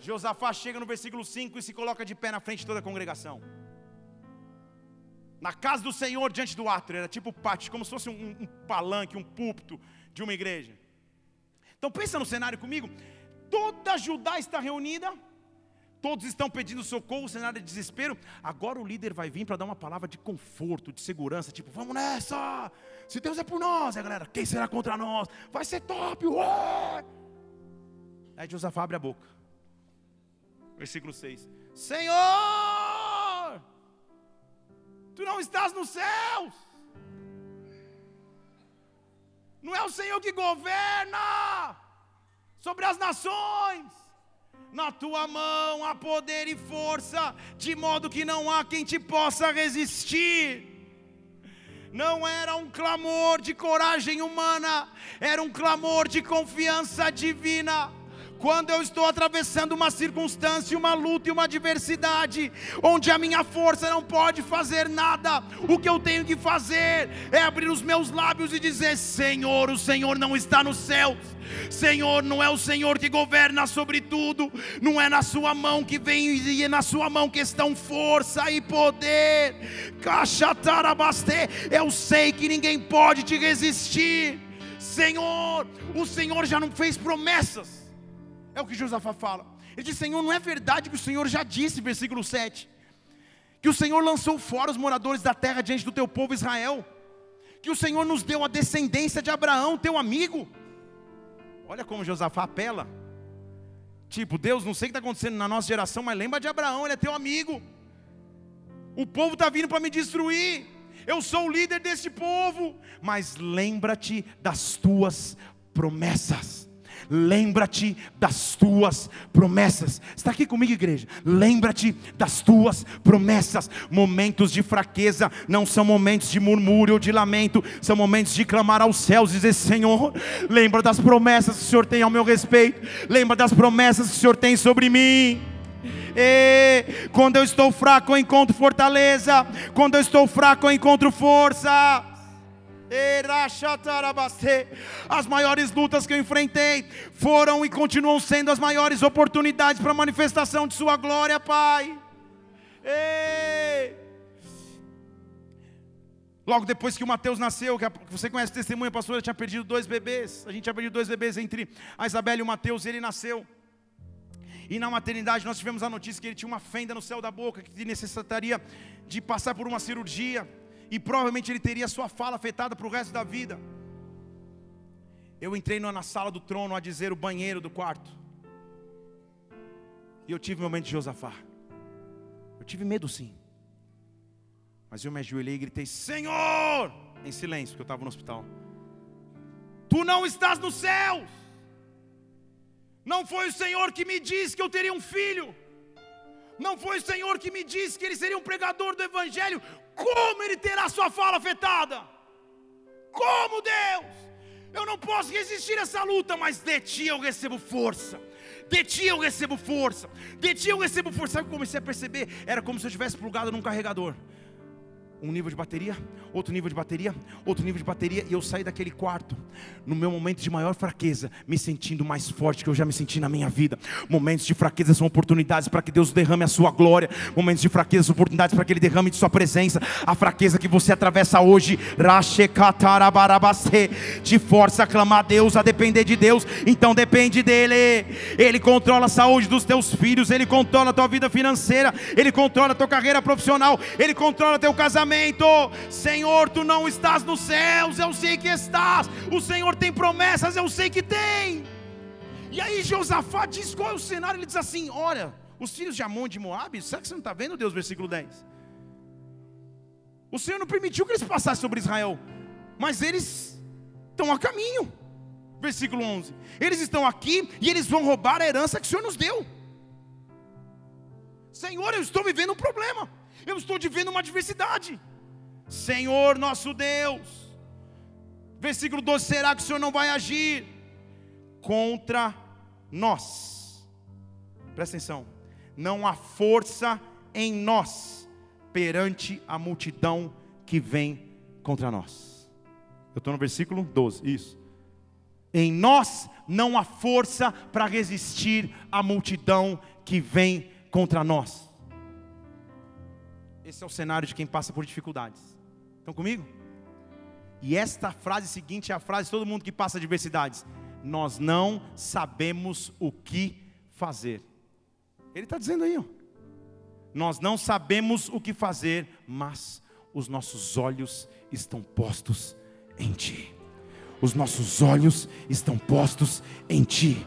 Josafá chega no versículo 5 e se coloca de pé na frente de toda a congregação. Na casa do Senhor, diante do átrio, era tipo pátio, como se fosse um, um palanque, um púlpito de uma igreja. Então pensa no cenário comigo. Toda Judá está reunida, todos estão pedindo socorro, cenário de desespero. Agora o líder vai vir para dar uma palavra de conforto, de segurança, tipo, vamos nessa, se Deus é por nós, é, galera, quem será contra nós? Vai ser top, ué! Aí Josafá abre a boca. Versículo 6. Senhor, tu não estás nos céus. Não é o Senhor que governa sobre as nações. Na tua mão há poder e força, de modo que não há quem te possa resistir não era um clamor de coragem humana, era um clamor de confiança divina. Quando eu estou atravessando uma circunstância, uma luta e uma adversidade, onde a minha força não pode fazer nada, o que eu tenho que fazer é abrir os meus lábios e dizer: Senhor, o Senhor não está nos céus, Senhor, não é o Senhor que governa sobre tudo, não é na sua mão que vem e é na sua mão que estão força e poder. Cachatarabaste, eu sei que ninguém pode te resistir. Senhor, o Senhor já não fez promessas. É o que Josafá fala. Ele diz: Senhor, não é verdade que o Senhor já disse, versículo 7, que o Senhor lançou fora os moradores da terra diante do teu povo Israel, que o Senhor nos deu a descendência de Abraão, teu amigo. Olha como Josafá apela. Tipo, Deus, não sei o que está acontecendo na nossa geração, mas lembra de Abraão, ele é teu amigo. O povo está vindo para me destruir. Eu sou o líder desse povo. Mas lembra-te das tuas promessas lembra-te das tuas promessas. Está aqui comigo, igreja? Lembra-te das tuas promessas. Momentos de fraqueza não são momentos de murmúrio ou de lamento, são momentos de clamar aos céus e dizer: Senhor, lembra das promessas que o Senhor tem ao meu respeito, lembra das promessas que o Senhor tem sobre mim. E quando eu estou fraco, eu encontro fortaleza. Quando eu estou fraco, eu encontro força. As maiores lutas que eu enfrentei foram e continuam sendo as maiores oportunidades para a manifestação de Sua glória, Pai. Ei. Logo depois que o Mateus nasceu, que você conhece o testemunho, a pastora tinha perdido dois bebês. A gente tinha perdido dois bebês entre a Isabela e o Mateus, e ele nasceu. E na maternidade nós tivemos a notícia que ele tinha uma fenda no céu da boca, que necessitaria de passar por uma cirurgia e provavelmente ele teria sua fala afetada para o resto da vida. Eu entrei na sala do trono a dizer o banheiro do quarto. E eu tive um momento de Josafá. Eu tive medo sim. Mas eu me ajoelhei e gritei: Senhor! Em silêncio, porque eu estava no hospital. Tu não estás nos céus. Não foi o Senhor que me disse que eu teria um filho. Não foi o Senhor que me disse que ele seria um pregador do Evangelho como ele terá sua fala afetada? Como Deus? Eu não posso resistir a essa luta, mas de ti eu recebo força. De ti eu recebo força. De ti eu recebo força. Sabe o que eu comecei a perceber? Era como se eu tivesse plugado num carregador. Um nível de bateria, outro nível de bateria, outro nível de bateria, e eu saí daquele quarto, no meu momento de maior fraqueza, me sentindo mais forte que eu já me senti na minha vida. Momentos de fraqueza são oportunidades para que Deus derrame a sua glória, momentos de fraqueza são oportunidades para que Ele derrame de sua presença. A fraqueza que você atravessa hoje, te força a clamar a Deus, a depender de Deus, então depende dEle. Ele controla a saúde dos teus filhos, Ele controla a tua vida financeira, Ele controla a tua carreira profissional, Ele controla teu casamento Senhor, tu não estás nos céus, eu sei que estás. O Senhor tem promessas, eu sei que tem. E aí Josafá diz qual é o cenário? Ele diz assim: Olha, os filhos de Amon de Moab, será que você não está vendo, Deus? Versículo 10. O Senhor não permitiu que eles passassem sobre Israel, mas eles estão a caminho. Versículo 11: Eles estão aqui e eles vão roubar a herança que o Senhor nos deu. Senhor, eu estou vivendo um problema eu estou vivendo uma adversidade. Senhor nosso Deus, versículo 12: será que o Senhor não vai agir contra nós? Presta atenção, não há força em nós perante a multidão que vem contra nós. Eu estou no versículo 12, isso. Em nós não há força para resistir à multidão que vem contra nós. Esse é o cenário de quem passa por dificuldades. Estão comigo? E esta frase seguinte é a frase de todo mundo que passa adversidades. Nós não sabemos o que fazer. Ele está dizendo aí, ó. Nós não sabemos o que fazer, mas os nossos olhos estão postos em Ti. Os nossos olhos estão postos em Ti.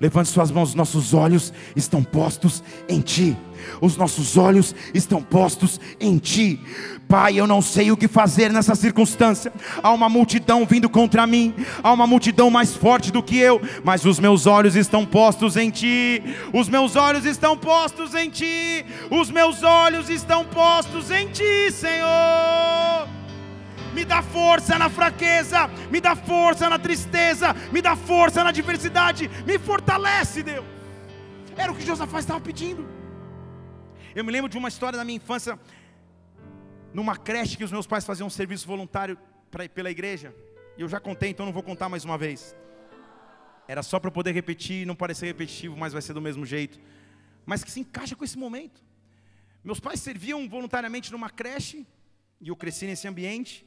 Levante suas mãos, os nossos olhos estão postos em Ti. Os nossos olhos estão postos em Ti. Pai, eu não sei o que fazer nessa circunstância. Há uma multidão vindo contra mim, há uma multidão mais forte do que eu, mas os meus olhos estão postos em Ti. Os meus olhos estão postos em Ti. Os meus olhos estão postos em Ti, Senhor me dá força na fraqueza, me dá força na tristeza, me dá força na adversidade, me fortalece, Deus. Era o que Josafá estava pedindo. Eu me lembro de uma história da minha infância, numa creche que os meus pais faziam um serviço voluntário pra, pela igreja. E eu já contei, então não vou contar mais uma vez. Era só para poder repetir, não parecer repetitivo, mas vai ser do mesmo jeito. Mas que se encaixa com esse momento. Meus pais serviam voluntariamente numa creche, e eu cresci nesse ambiente.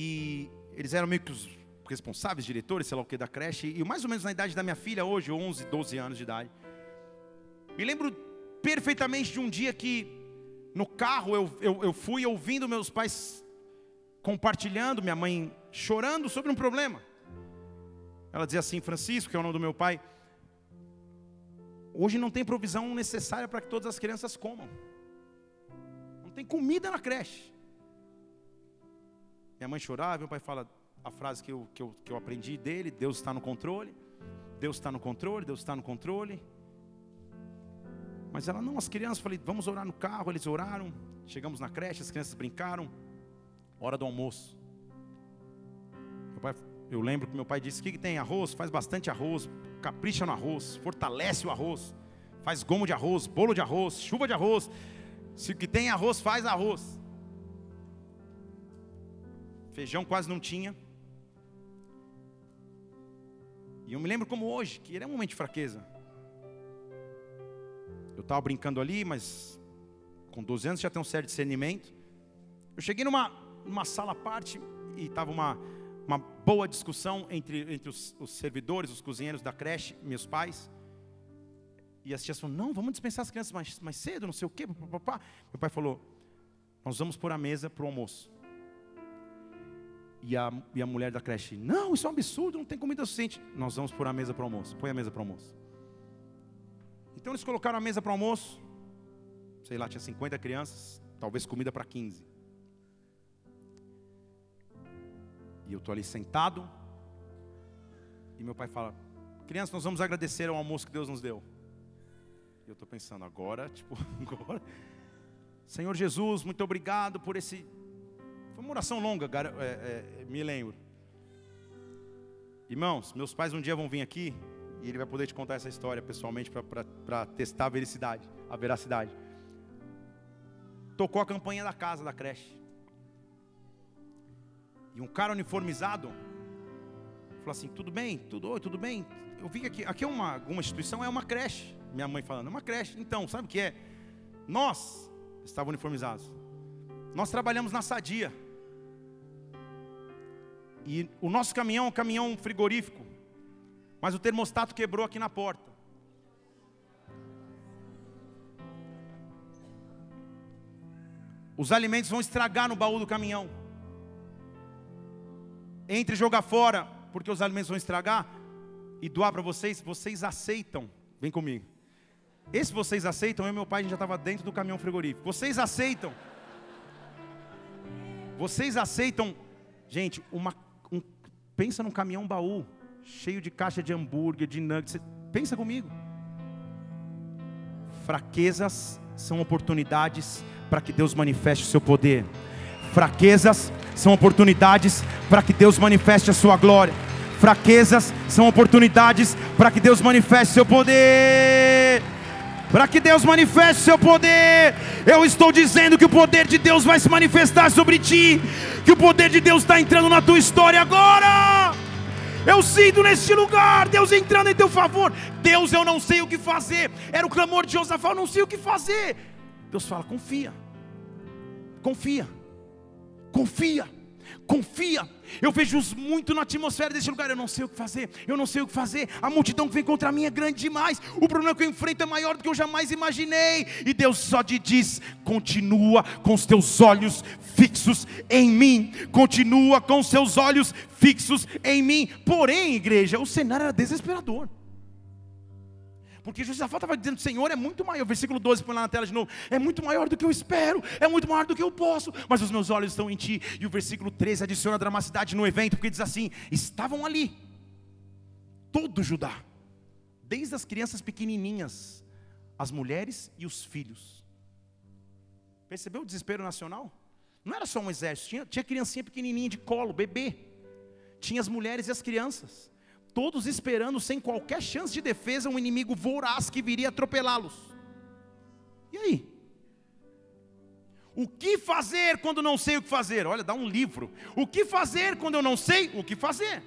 E eles eram meio que os responsáveis, diretores, sei lá o que, da creche. E mais ou menos na idade da minha filha, hoje, 11, 12 anos de idade. Me lembro perfeitamente de um dia que no carro eu, eu, eu fui ouvindo meus pais compartilhando, minha mãe chorando sobre um problema. Ela dizia assim: Francisco, que é o nome do meu pai, hoje não tem provisão necessária para que todas as crianças comam. Não tem comida na creche. Minha mãe chorava, meu pai fala a frase que eu, que eu, que eu aprendi dele: Deus está no controle, Deus está no controle, Deus está no controle. Mas ela, não, as crianças, falei, vamos orar no carro. Eles oraram, chegamos na creche, as crianças brincaram. Hora do almoço. Meu pai, eu lembro que meu pai disse: o que, que tem arroz? Faz bastante arroz, capricha no arroz, fortalece o arroz, faz gomo de arroz, bolo de arroz, chuva de arroz. Se o que tem arroz, faz arroz. Feijão quase não tinha. E eu me lembro como hoje, que era um momento de fraqueza. Eu estava brincando ali, mas com 12 anos já tem um certo discernimento. Eu cheguei numa, numa sala à parte e estava uma, uma boa discussão entre, entre os, os, servidores, os cozinheiros da creche, meus pais. E as tias falaram, não, vamos dispensar as crianças mais, mais cedo, não sei o quê. Meu pai falou, nós vamos pôr a mesa para o almoço. E a, e a mulher da creche, não, isso é um absurdo, não tem comida suficiente. Nós vamos pôr a mesa para o almoço. Põe a mesa para o almoço. Então eles colocaram a mesa para o almoço. Sei lá, tinha 50 crianças, talvez comida para 15. E eu estou ali sentado. E meu pai fala: Crianças, nós vamos agradecer ao almoço que Deus nos deu. E eu estou pensando, agora, tipo, agora. Senhor Jesus, muito obrigado por esse foi uma oração longa, é, é, me lembro. Irmãos, meus pais um dia vão vir aqui e ele vai poder te contar essa história pessoalmente para testar a veracidade, a veracidade. tocou a campanha da casa, da creche. E um cara uniformizado falou assim: tudo bem, tudo, oi, tudo bem. Eu vi que aqui, aqui é uma, uma instituição, é uma creche. Minha mãe falando, é uma creche. Então, sabe o que é? Nós, estavam uniformizados, nós trabalhamos na sadia. E o nosso caminhão é um caminhão frigorífico. Mas o termostato quebrou aqui na porta. Os alimentos vão estragar no baú do caminhão. Entre jogar fora, porque os alimentos vão estragar, e doar para vocês, vocês aceitam. Vem comigo. Esse vocês aceitam, eu e meu pai a gente já estava dentro do caminhão frigorífico. Vocês aceitam. Vocês aceitam, gente, uma, um, pensa num caminhão baú cheio de caixa de hambúrguer, de nuggets. Pensa comigo. Fraquezas são oportunidades para que Deus manifeste o seu poder. Fraquezas são oportunidades para que Deus manifeste a sua glória. Fraquezas são oportunidades para que Deus manifeste seu poder. Para que Deus manifeste seu poder, eu estou dizendo que o poder de Deus vai se manifestar sobre ti, que o poder de Deus está entrando na tua história agora. Eu sinto neste lugar, Deus entrando em teu favor. Deus, eu não sei o que fazer. Era o clamor de Josafá, eu não sei o que fazer. Deus fala: confia, confia, confia, confia. Eu vejo muito na atmosfera desse lugar. Eu não sei o que fazer, eu não sei o que fazer. A multidão que vem contra mim é grande demais. O problema que eu enfrento é maior do que eu jamais imaginei. E Deus só te diz: continua com os teus olhos fixos em mim. Continua com os seus olhos fixos em mim. Porém, igreja, o cenário era desesperador. Porque Josafá estava dizendo: Senhor é muito maior. Versículo 12, põe lá na tela de novo. É muito maior do que eu espero, é muito maior do que eu posso, mas os meus olhos estão em ti. E o versículo 13 adiciona dramaticidade no evento, porque diz assim: Estavam ali, todo Judá, desde as crianças pequenininhas, as mulheres e os filhos. Percebeu o desespero nacional? Não era só um exército, tinha, tinha criancinha pequenininha de colo, bebê. Tinha as mulheres e as crianças todos esperando, sem qualquer chance de defesa, um inimigo voraz que viria atropelá-los. E aí? O que fazer quando não sei o que fazer? Olha, dá um livro. O que fazer quando eu não sei o que fazer?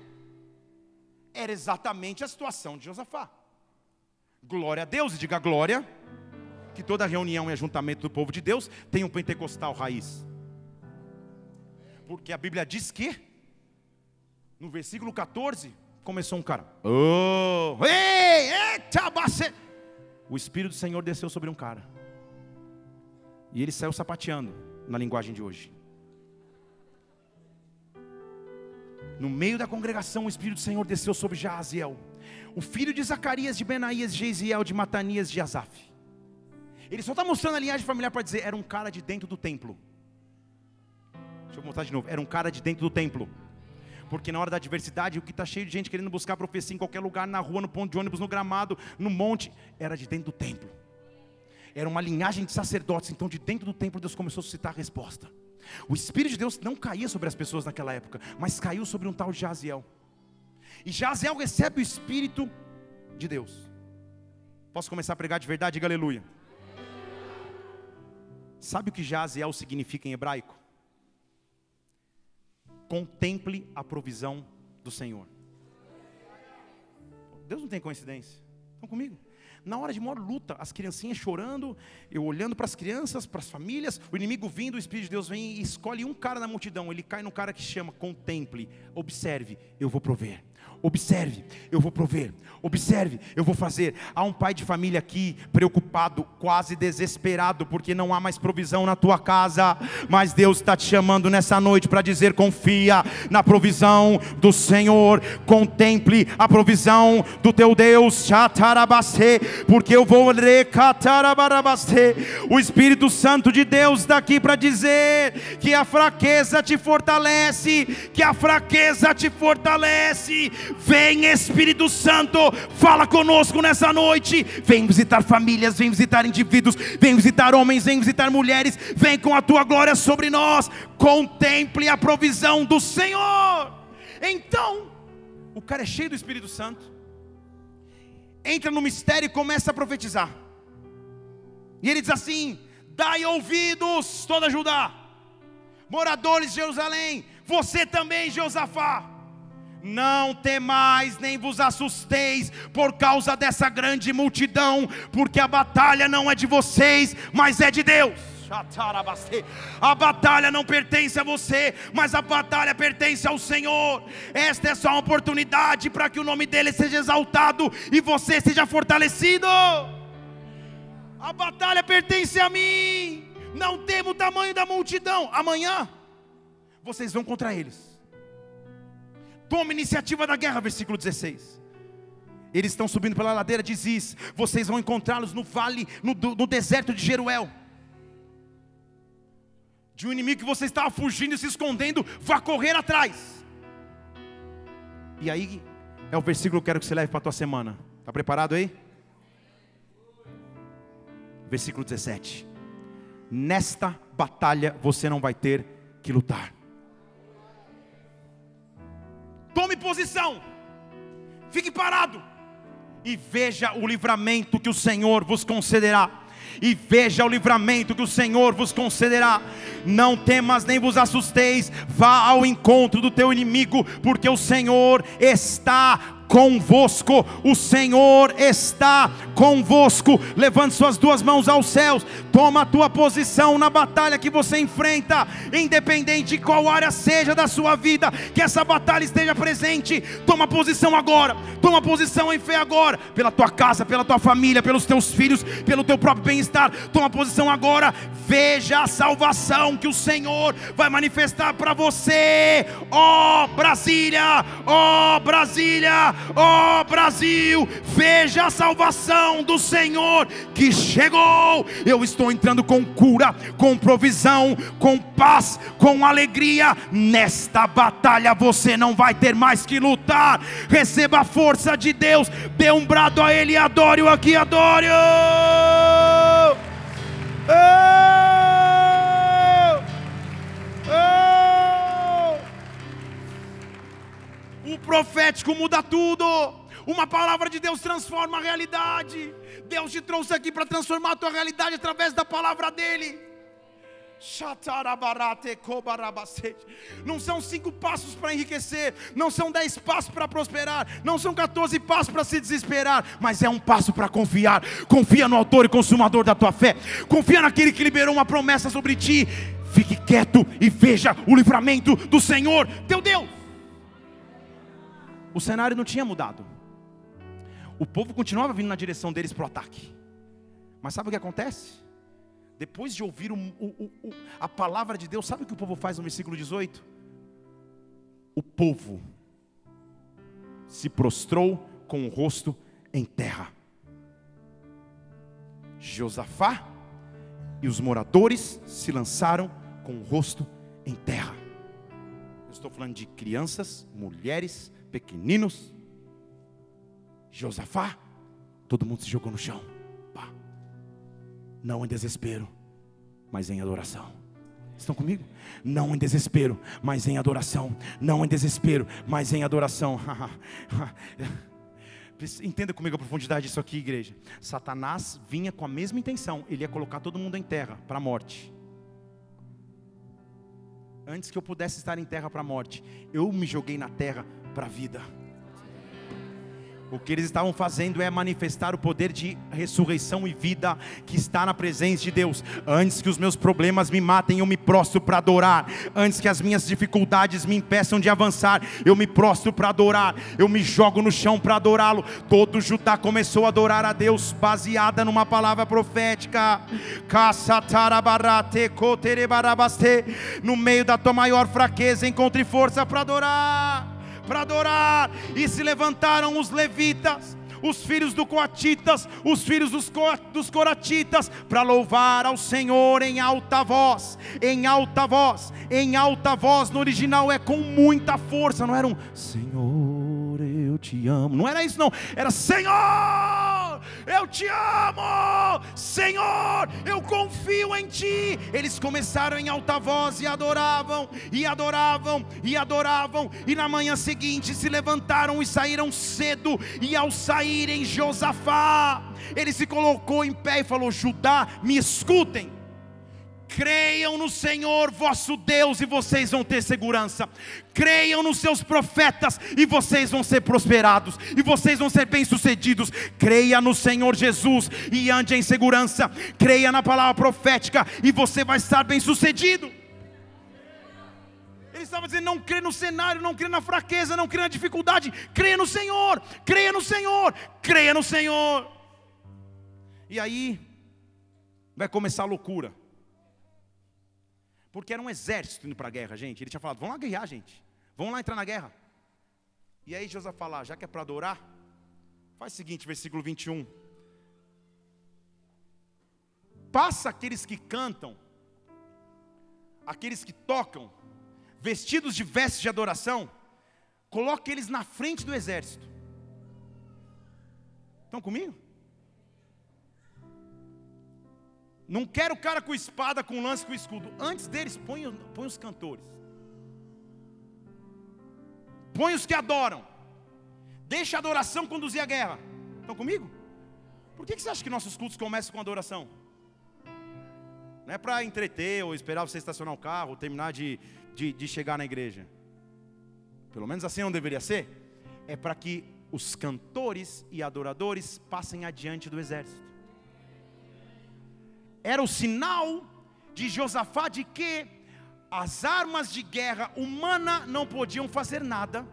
Era exatamente a situação de Josafá. Glória a Deus, e diga glória, que toda reunião e ajuntamento do povo de Deus tem um pentecostal raiz. Porque a Bíblia diz que, no versículo 14, começou um cara. Oh, ei, eita, bace. O Espírito do Senhor desceu sobre um cara. E ele saiu sapateando, na linguagem de hoje. No meio da congregação, o Espírito do Senhor desceu sobre Jaziel, o filho de Zacarias, de Benaías, de Jeziel, de Matanias, de Asaf. Ele só está mostrando a linhagem familiar para dizer: era um cara de dentro do templo. Deixa eu mostrar de novo: era um cara de dentro do templo. Porque na hora da adversidade, o que está cheio de gente querendo buscar profecia em qualquer lugar, na rua, no ponto de ônibus, no gramado, no monte, era de dentro do templo. Era uma linhagem de sacerdotes, então de dentro do templo Deus começou a suscitar a resposta. O Espírito de Deus não caía sobre as pessoas naquela época, mas caiu sobre um tal Jaziel. E Jaziel recebe o Espírito de Deus. Posso começar a pregar de verdade? Diga aleluia. Sabe o que Jaziel significa em hebraico? Contemple a provisão do Senhor. Deus não tem coincidência. Estão comigo? Na hora de maior luta, as criancinhas chorando, eu olhando para as crianças, para as famílias, o inimigo vindo, o Espírito de Deus vem e escolhe um cara na multidão. Ele cai no cara que chama, contemple, observe, eu vou prover. Observe, eu vou prover. Observe, eu vou fazer. Há um pai de família aqui preocupado, quase desesperado, porque não há mais provisão na tua casa. Mas Deus está te chamando nessa noite para dizer: confia na provisão do Senhor, contemple a provisão do teu Deus. Porque eu vou O Espírito Santo de Deus está aqui para dizer que a fraqueza te fortalece, que a fraqueza te fortalece Vem Espírito Santo, fala conosco nessa noite. Vem visitar famílias, vem visitar indivíduos, vem visitar homens, vem visitar mulheres. Vem com a tua glória sobre nós. Contemple a provisão do Senhor. Então, o cara é cheio do Espírito Santo. Entra no mistério e começa a profetizar. E ele diz assim: dai ouvidos, toda Judá, moradores de Jerusalém, você também, Josafá, não temais nem vos assusteis por causa dessa grande multidão, porque a batalha não é de vocês, mas é de Deus. A batalha não pertence a você, mas a batalha pertence ao Senhor. Esta é só uma oportunidade para que o nome dele seja exaltado e você seja fortalecido. A batalha pertence a mim. Não temo o tamanho da multidão. Amanhã vocês vão contra eles. Toma iniciativa da guerra, versículo 16. Eles estão subindo pela ladeira de Ziz. Vocês vão encontrá-los no vale, no, no deserto de Jeruel de um inimigo que você estava fugindo e se escondendo, vá correr atrás. E aí é o versículo que eu quero que você leve para a tua semana. Está preparado aí? Versículo 17. Nesta batalha você não vai ter que lutar. Tome posição. Fique parado e veja o livramento que o Senhor vos concederá e veja o livramento que o Senhor vos concederá. Não temas nem vos assusteis, vá ao encontro do teu inimigo, porque o Senhor está convosco, o Senhor está convosco. Levante suas duas mãos aos céus, toma a tua posição na batalha que você enfrenta, independente de qual área seja da sua vida, que essa batalha esteja presente. Toma posição agora, toma posição em fé agora, pela tua casa, pela tua família, pelos teus filhos, pelo teu próprio bem-estar. Toma posição agora, veja a salvação que o Senhor vai manifestar para você, ó oh, Brasília, ó oh, Brasília Ó oh, Brasil, veja a salvação do Senhor que chegou. Eu estou entrando com cura, com provisão, com paz, com alegria. Nesta batalha você não vai ter mais que lutar. Receba a força de Deus, dê um brado a Ele e adore-o aqui, adore-o. O profético muda tudo. Uma palavra de Deus transforma a realidade. Deus te trouxe aqui para transformar a tua realidade através da palavra dele. Não são cinco passos para enriquecer, não são dez passos para prosperar, não são 14 passos para se desesperar, mas é um passo para confiar. Confia no autor e consumador da tua fé, confia naquele que liberou uma promessa sobre ti. Fique quieto e veja o livramento do Senhor, teu Deus o cenário não tinha mudado. O povo continuava vindo na direção deles para o ataque. Mas sabe o que acontece? Depois de ouvir o, o, o, a palavra de Deus, sabe o que o povo faz no versículo 18? O povo se prostrou com o rosto em terra. Josafá e os moradores se lançaram com o rosto em terra. Eu estou falando de crianças, mulheres, pequeninos. Josafá, todo mundo se jogou no chão. Pá. Não em desespero, mas em adoração. Estão comigo? Não em desespero, mas em adoração. Não em desespero, mas em adoração. Entenda comigo a profundidade disso aqui, igreja. Satanás vinha com a mesma intenção, ele ia colocar todo mundo em terra para a morte. Antes que eu pudesse estar em terra para a morte, eu me joguei na terra para a vida. O que eles estavam fazendo é manifestar o poder de ressurreição e vida que está na presença de Deus. Antes que os meus problemas me matem, eu me prostro para adorar. Antes que as minhas dificuldades me impeçam de avançar, eu me prostro para adorar. Eu me jogo no chão para adorá-lo. Todo Judá começou a adorar a Deus baseada numa palavra profética. No meio da tua maior fraqueza, encontre força para adorar para adorar, e se levantaram os levitas, os filhos do Coatitas, os filhos dos, Co dos Coratitas, para louvar ao Senhor em alta voz, em alta voz, em alta voz, no original é com muita força, não era um Senhor, eu te amo, não era isso não, era Senhor, eu te amo, Senhor, eu confio em Ti. Eles começaram em alta voz e adoravam, e adoravam, e adoravam, e na manhã seguinte se levantaram e saíram cedo, e ao saírem Josafá, ele se colocou em pé e falou: Judá, me escutem. Creiam no Senhor vosso Deus e vocês vão ter segurança. Creiam nos seus profetas e vocês vão ser prosperados e vocês vão ser bem-sucedidos. Creia no Senhor Jesus e ande em segurança. Creia na palavra profética e você vai estar bem-sucedido. Ele estava dizendo: não crê no cenário, não crê na fraqueza, não crê na dificuldade, creia no Senhor, creia no Senhor, creia no Senhor. E aí vai começar a loucura. Porque era um exército indo para a guerra, gente. Ele tinha falado: vamos lá guerrear, gente. Vamos lá entrar na guerra. E aí José fala: já que é para adorar, faz o seguinte, versículo 21. Passa aqueles que cantam, aqueles que tocam, vestidos de vestes de adoração, coloque eles na frente do exército. Estão comigo? Não quero o cara com espada, com lance, com escudo. Antes deles, põe, põe os cantores. Põe os que adoram. Deixa a adoração conduzir a guerra. Estão comigo? Por que, que você acha que nossos cultos começam com adoração? Não é para entreter ou esperar você estacionar o carro, ou terminar de, de, de chegar na igreja. Pelo menos assim não deveria ser. É para que os cantores e adoradores passem adiante do exército era o sinal de Josafá de que as armas de guerra humana não podiam fazer nada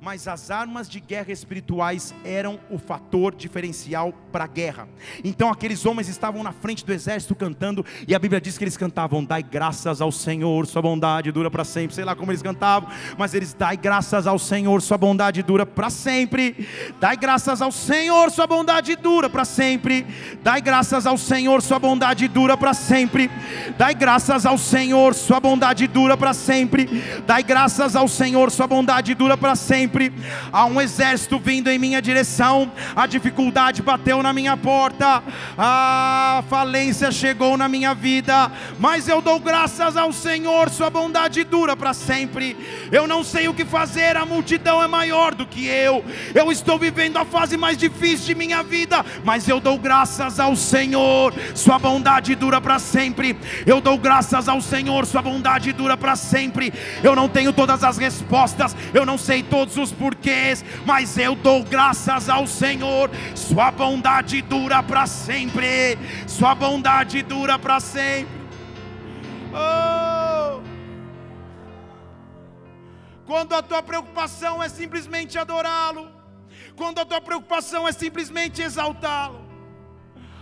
mas as armas de guerra espirituais eram o fator diferencial para a guerra. Então aqueles homens estavam na frente do exército cantando, e a Bíblia diz que eles cantavam: Dai graças ao Senhor, Sua bondade dura para sempre. Sei lá como eles cantavam, mas eles: Dai graças ao Senhor, Sua bondade dura para sempre. Dai graças ao Senhor, Sua bondade dura para sempre. Dai graças ao Senhor, Sua bondade dura para sempre. Dai graças ao Senhor, Sua bondade dura para sempre. Dai graças ao Senhor, Sua bondade dura para sempre sempre. Há um exército vindo em minha direção. A dificuldade bateu na minha porta. A falência chegou na minha vida. Mas eu dou graças ao Senhor, Sua bondade dura para sempre. Eu não sei o que fazer, a multidão é maior do que eu. Eu estou vivendo a fase mais difícil de minha vida. Mas eu dou graças ao Senhor, Sua bondade dura para sempre. Eu dou graças ao Senhor, Sua bondade dura para sempre. Eu não tenho todas as respostas, eu não sei todos os porquês, mas eu dou graças ao Senhor. Sua bondade dura para sempre. Sua bondade dura para sempre. Oh! Quando a tua preocupação é simplesmente adorá-lo, quando a tua preocupação é simplesmente exaltá-lo,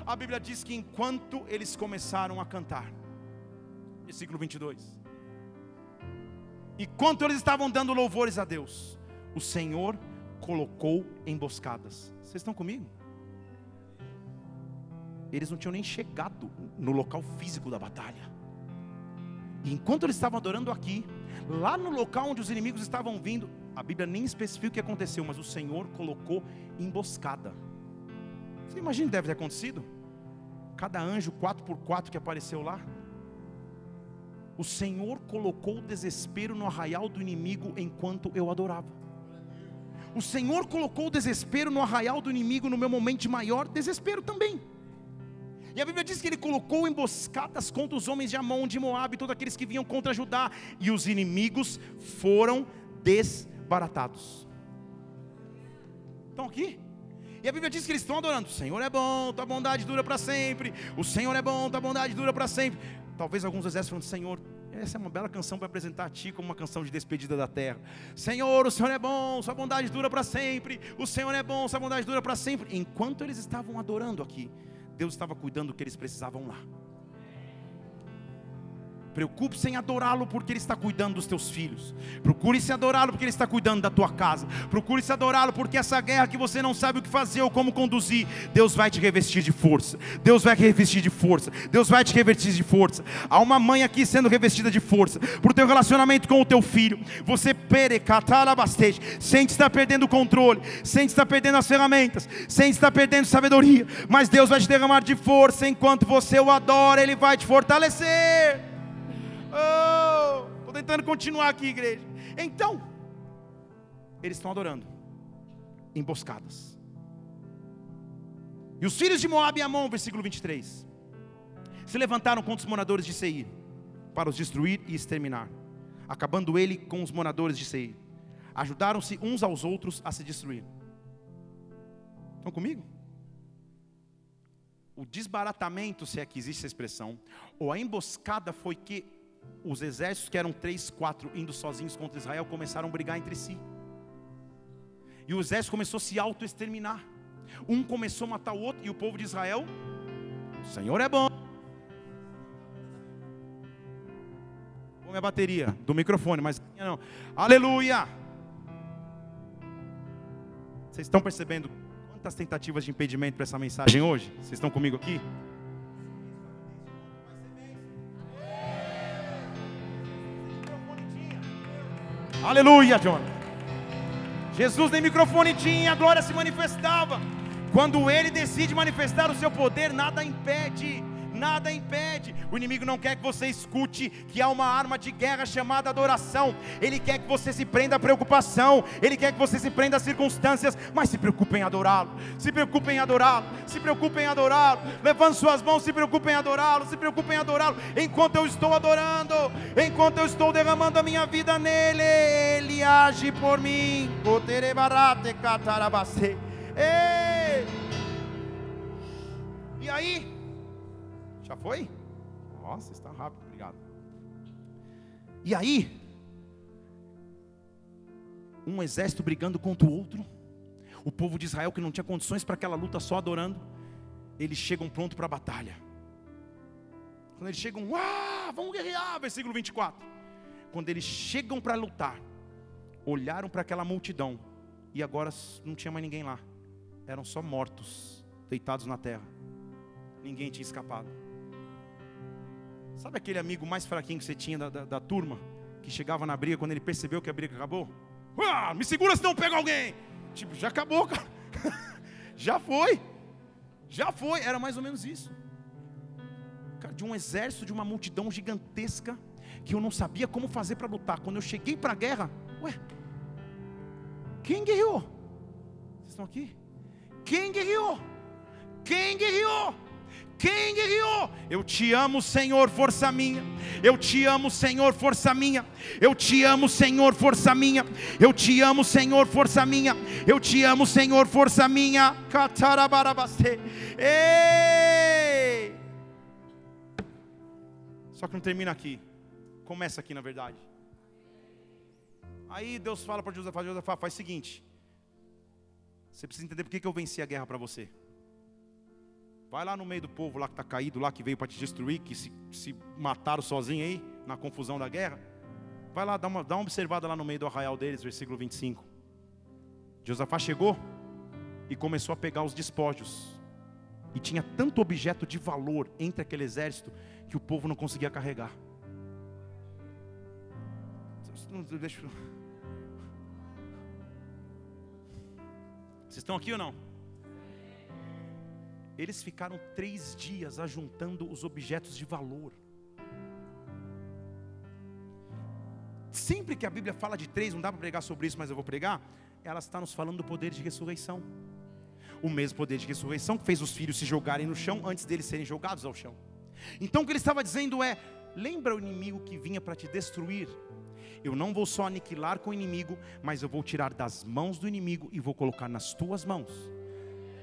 a Bíblia diz que enquanto eles começaram a cantar, versículo 22, enquanto eles estavam dando louvores a Deus, o Senhor colocou emboscadas. Vocês estão comigo? Eles não tinham nem chegado no local físico da batalha. E enquanto eles estavam adorando aqui, lá no local onde os inimigos estavam vindo, a Bíblia nem especifica o que aconteceu, mas o Senhor colocou emboscada. Você imagina o que deve ter acontecido? Cada anjo 4 por 4 que apareceu lá. O Senhor colocou o desespero no arraial do inimigo enquanto eu adorava. O Senhor colocou o desespero no arraial do inimigo no meu momento de maior desespero também. E a Bíblia diz que ele colocou emboscadas contra os homens de Amon, de Moab, todos aqueles que vinham contra Judá, e os inimigos foram desbaratados. Estão aqui? E a Bíblia diz que eles estão adorando: o Senhor é bom, tua bondade dura para sempre. O Senhor é bom, tua bondade dura para sempre. Talvez alguns exércitos falando: Senhor, essa é uma bela canção para apresentar a Ti como uma canção de despedida da terra. Senhor, o Senhor é bom, Sua bondade dura para sempre. O Senhor é bom, Sua bondade dura para sempre. Enquanto eles estavam adorando aqui, Deus estava cuidando do que eles precisavam lá. Preocupe-se em adorá-lo porque Ele está cuidando dos teus filhos. Procure-se adorá-lo porque Ele está cuidando da tua casa. Procure-se adorá-lo porque essa guerra que você não sabe o que fazer ou como conduzir, Deus vai te revestir de força. Deus vai te revestir de força. Deus vai te revestir de força. Há uma mãe aqui sendo revestida de força por teu relacionamento com o teu filho. Você perecatalabastete, sente estar perdendo o controle, sente estar perdendo as ferramentas, sente estar perdendo sabedoria. Mas Deus vai te derramar de força enquanto você o adora, Ele vai te fortalecer. Oh, estou tentando continuar aqui, igreja. Então, eles estão adorando, emboscadas. E os filhos de Moab e Amon, versículo 23, se levantaram contra os moradores de Seir para os destruir e exterminar, acabando ele com os moradores de Seir. Ajudaram-se uns aos outros a se destruir. Estão comigo? O desbaratamento, se é que existe essa expressão, ou a emboscada foi que os exércitos que eram três, quatro, indo sozinhos contra Israel, começaram a brigar entre si. E o exército começou a se auto-exterminar. Um começou a matar o outro, e o povo de Israel, o Senhor é bom. Vou minha bateria do microfone, mas não. Aleluia! Vocês estão percebendo quantas tentativas de impedimento para essa mensagem hoje? Vocês estão comigo aqui? Aleluia, John. Jesus nem microfone tinha, a glória se manifestava. Quando ele decide manifestar o seu poder, nada impede nada impede. O inimigo não quer que você escute que há uma arma de guerra chamada adoração. Ele quer que você se prenda à preocupação. Ele quer que você se prenda às circunstâncias. Mas se preocupe em adorá-lo. Se preocupe em adorá-lo. Se preocupe em adorá-lo. Levante suas mãos. Se preocupe em adorá-lo. Se preocupe em adorá-lo. Enquanto eu estou adorando. Enquanto eu estou derramando a minha vida nele. Ele age por mim. E aí? Foi? Nossa, está rápido, obrigado. E aí, um exército brigando contra o outro, o povo de Israel que não tinha condições para aquela luta só adorando, eles chegam pronto para a batalha. Quando eles chegam, ah, vamos guerrear, versículo 24. Quando eles chegam para lutar, olharam para aquela multidão e agora não tinha mais ninguém lá. Eram só mortos, deitados na terra. Ninguém tinha escapado. Sabe aquele amigo mais fraquinho que você tinha da, da, da turma? Que chegava na briga quando ele percebeu que a briga acabou? Ah, me segura senão pega alguém. Tipo, já acabou, cara. já foi. Já foi. Era mais ou menos isso. Cara, de um exército, de uma multidão gigantesca, que eu não sabia como fazer para lutar. Quando eu cheguei para a guerra, ué, quem guerreou? Vocês estão aqui? Quem guerreou? Quem guerreou? Quem guerreou? Eu te amo, Senhor, força minha. Eu te amo, Senhor, força minha. Eu te amo, Senhor, força minha. Eu te amo, Senhor, força minha. Eu te amo, Senhor, força minha. Ei! Só que não termina aqui. Começa aqui, na verdade. Aí Deus fala para Josafá, Josafá, faz o seguinte. Você precisa entender por que eu venci a guerra para você. Vai lá no meio do povo lá que está caído, lá que veio para te destruir, que se, se mataram sozinho aí, na confusão da guerra. Vai lá, dá uma, dá uma observada lá no meio do arraial deles, versículo 25. Josafá chegou e começou a pegar os despojos. E tinha tanto objeto de valor entre aquele exército que o povo não conseguia carregar. Vocês estão aqui ou não? Eles ficaram três dias ajuntando os objetos de valor. Sempre que a Bíblia fala de três, não dá para pregar sobre isso, mas eu vou pregar. Ela está nos falando do poder de ressurreição. O mesmo poder de ressurreição que fez os filhos se jogarem no chão antes deles serem jogados ao chão. Então o que ele estava dizendo é: lembra o inimigo que vinha para te destruir? Eu não vou só aniquilar com o inimigo, mas eu vou tirar das mãos do inimigo e vou colocar nas tuas mãos.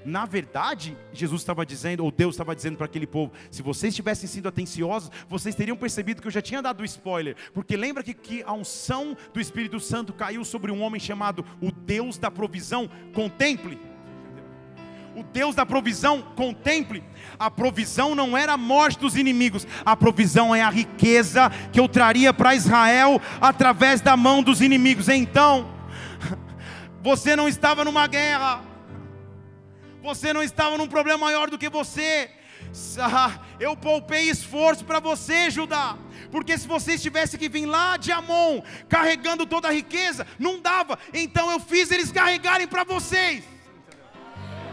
Na verdade, Jesus estava dizendo, ou Deus estava dizendo para aquele povo: se vocês tivessem sido atenciosos, vocês teriam percebido que eu já tinha dado o spoiler. Porque lembra que, que a unção do Espírito Santo caiu sobre um homem chamado o Deus da provisão? Contemple. O Deus da provisão, contemple. A provisão não era a morte dos inimigos, a provisão é a riqueza que eu traria para Israel através da mão dos inimigos. Então, você não estava numa guerra você não estava num problema maior do que você. Eu poupei esforço para você, Judá. Porque se você tivesse que vir lá de Amon, carregando toda a riqueza, não dava. Então eu fiz eles carregarem para vocês.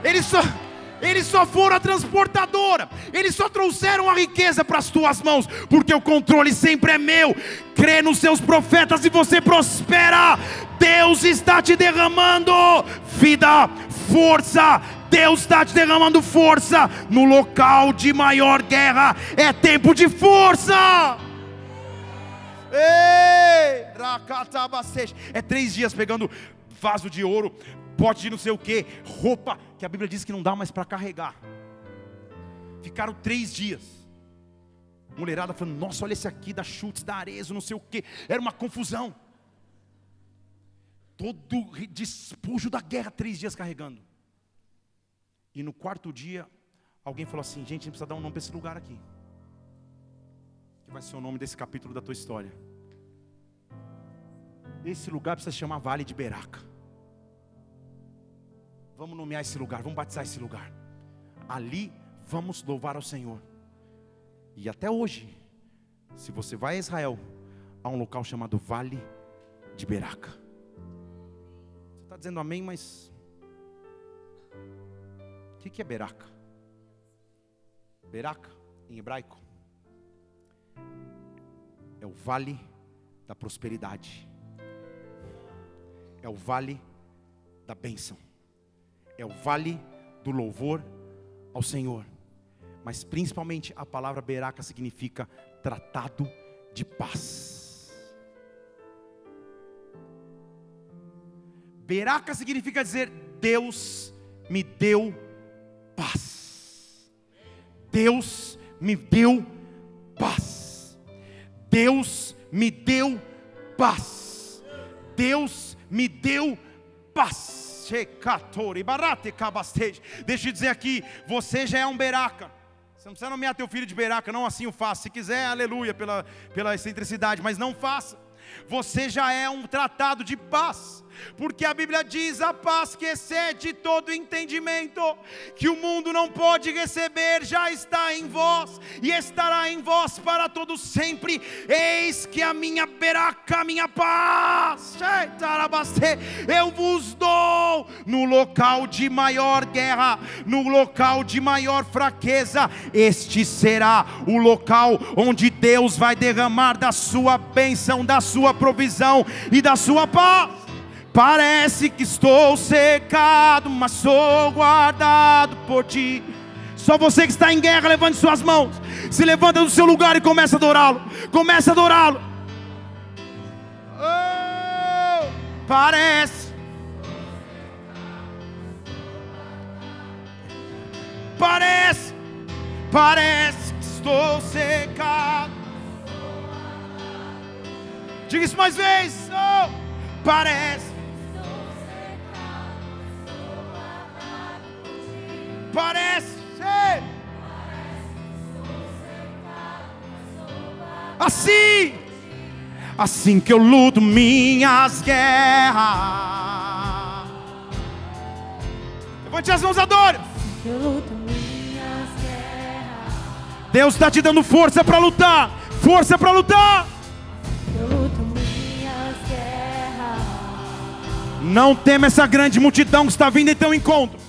Eles só, eles só foram a transportadora. Eles só trouxeram a riqueza para as tuas mãos. Porque o controle sempre é meu. Crê nos seus profetas e você prospera. Deus está te derramando vida força. Deus está te derramando força no local de maior guerra. É tempo de força. Ei, é três dias pegando vaso de ouro, pote de não sei o que, roupa que a Bíblia diz que não dá mais para carregar. Ficaram três dias. Mulherada falando, nossa, olha esse aqui, da chutes, da arezo, não sei o que. Era uma confusão. Todo despojo da guerra, três dias carregando. E no quarto dia, alguém falou assim: gente, a gente precisa dar um nome para esse lugar aqui. Que vai ser o nome desse capítulo da tua história. Esse lugar precisa se chamar Vale de Beraca. Vamos nomear esse lugar, vamos batizar esse lugar. Ali vamos louvar ao Senhor. E até hoje, se você vai a Israel, há um local chamado Vale de Beraca. Você está dizendo amém, mas o que, que é Beraca? Beraca, em hebraico, é o vale da prosperidade, é o vale da bênção, é o vale do louvor ao Senhor mas principalmente a palavra beraca significa tratado de paz. Beraca significa dizer Deus me deu paz. Deus me deu paz. Deus me deu paz. Deus me deu paz. Deixa eu dizer aqui, você já é um beraca. Você não precisa nomear teu filho de beraca, não assim o faça. Se quiser, aleluia, pela, pela excentricidade, mas não faça. Você já é um tratado de paz porque a Bíblia diz: a paz que excede todo entendimento, que o mundo não pode receber, já está em vós e estará em vós para todo sempre. Eis que a minha beraca, a minha paz, eu vos dou no local de maior guerra, no local de maior fraqueza. Este será o local onde Deus vai derramar da sua bênção, da sua provisão e da sua paz. Parece que estou secado, mas sou guardado por ti. Só você que está em guerra, levante suas mãos. Se levanta do seu lugar e começa a adorá-lo. Começa a adorá-lo. Oh, parece. Parece. Parece que estou secado. Diga isso mais vezes. Oh, parece. Parece ser. Assim, assim que eu luto minhas guerras. Levante as mãos, adore. Eu luto minhas guerras. Deus está te dando força para lutar. Força para lutar. Guerras. Não tema essa grande multidão que está vindo em teu encontro.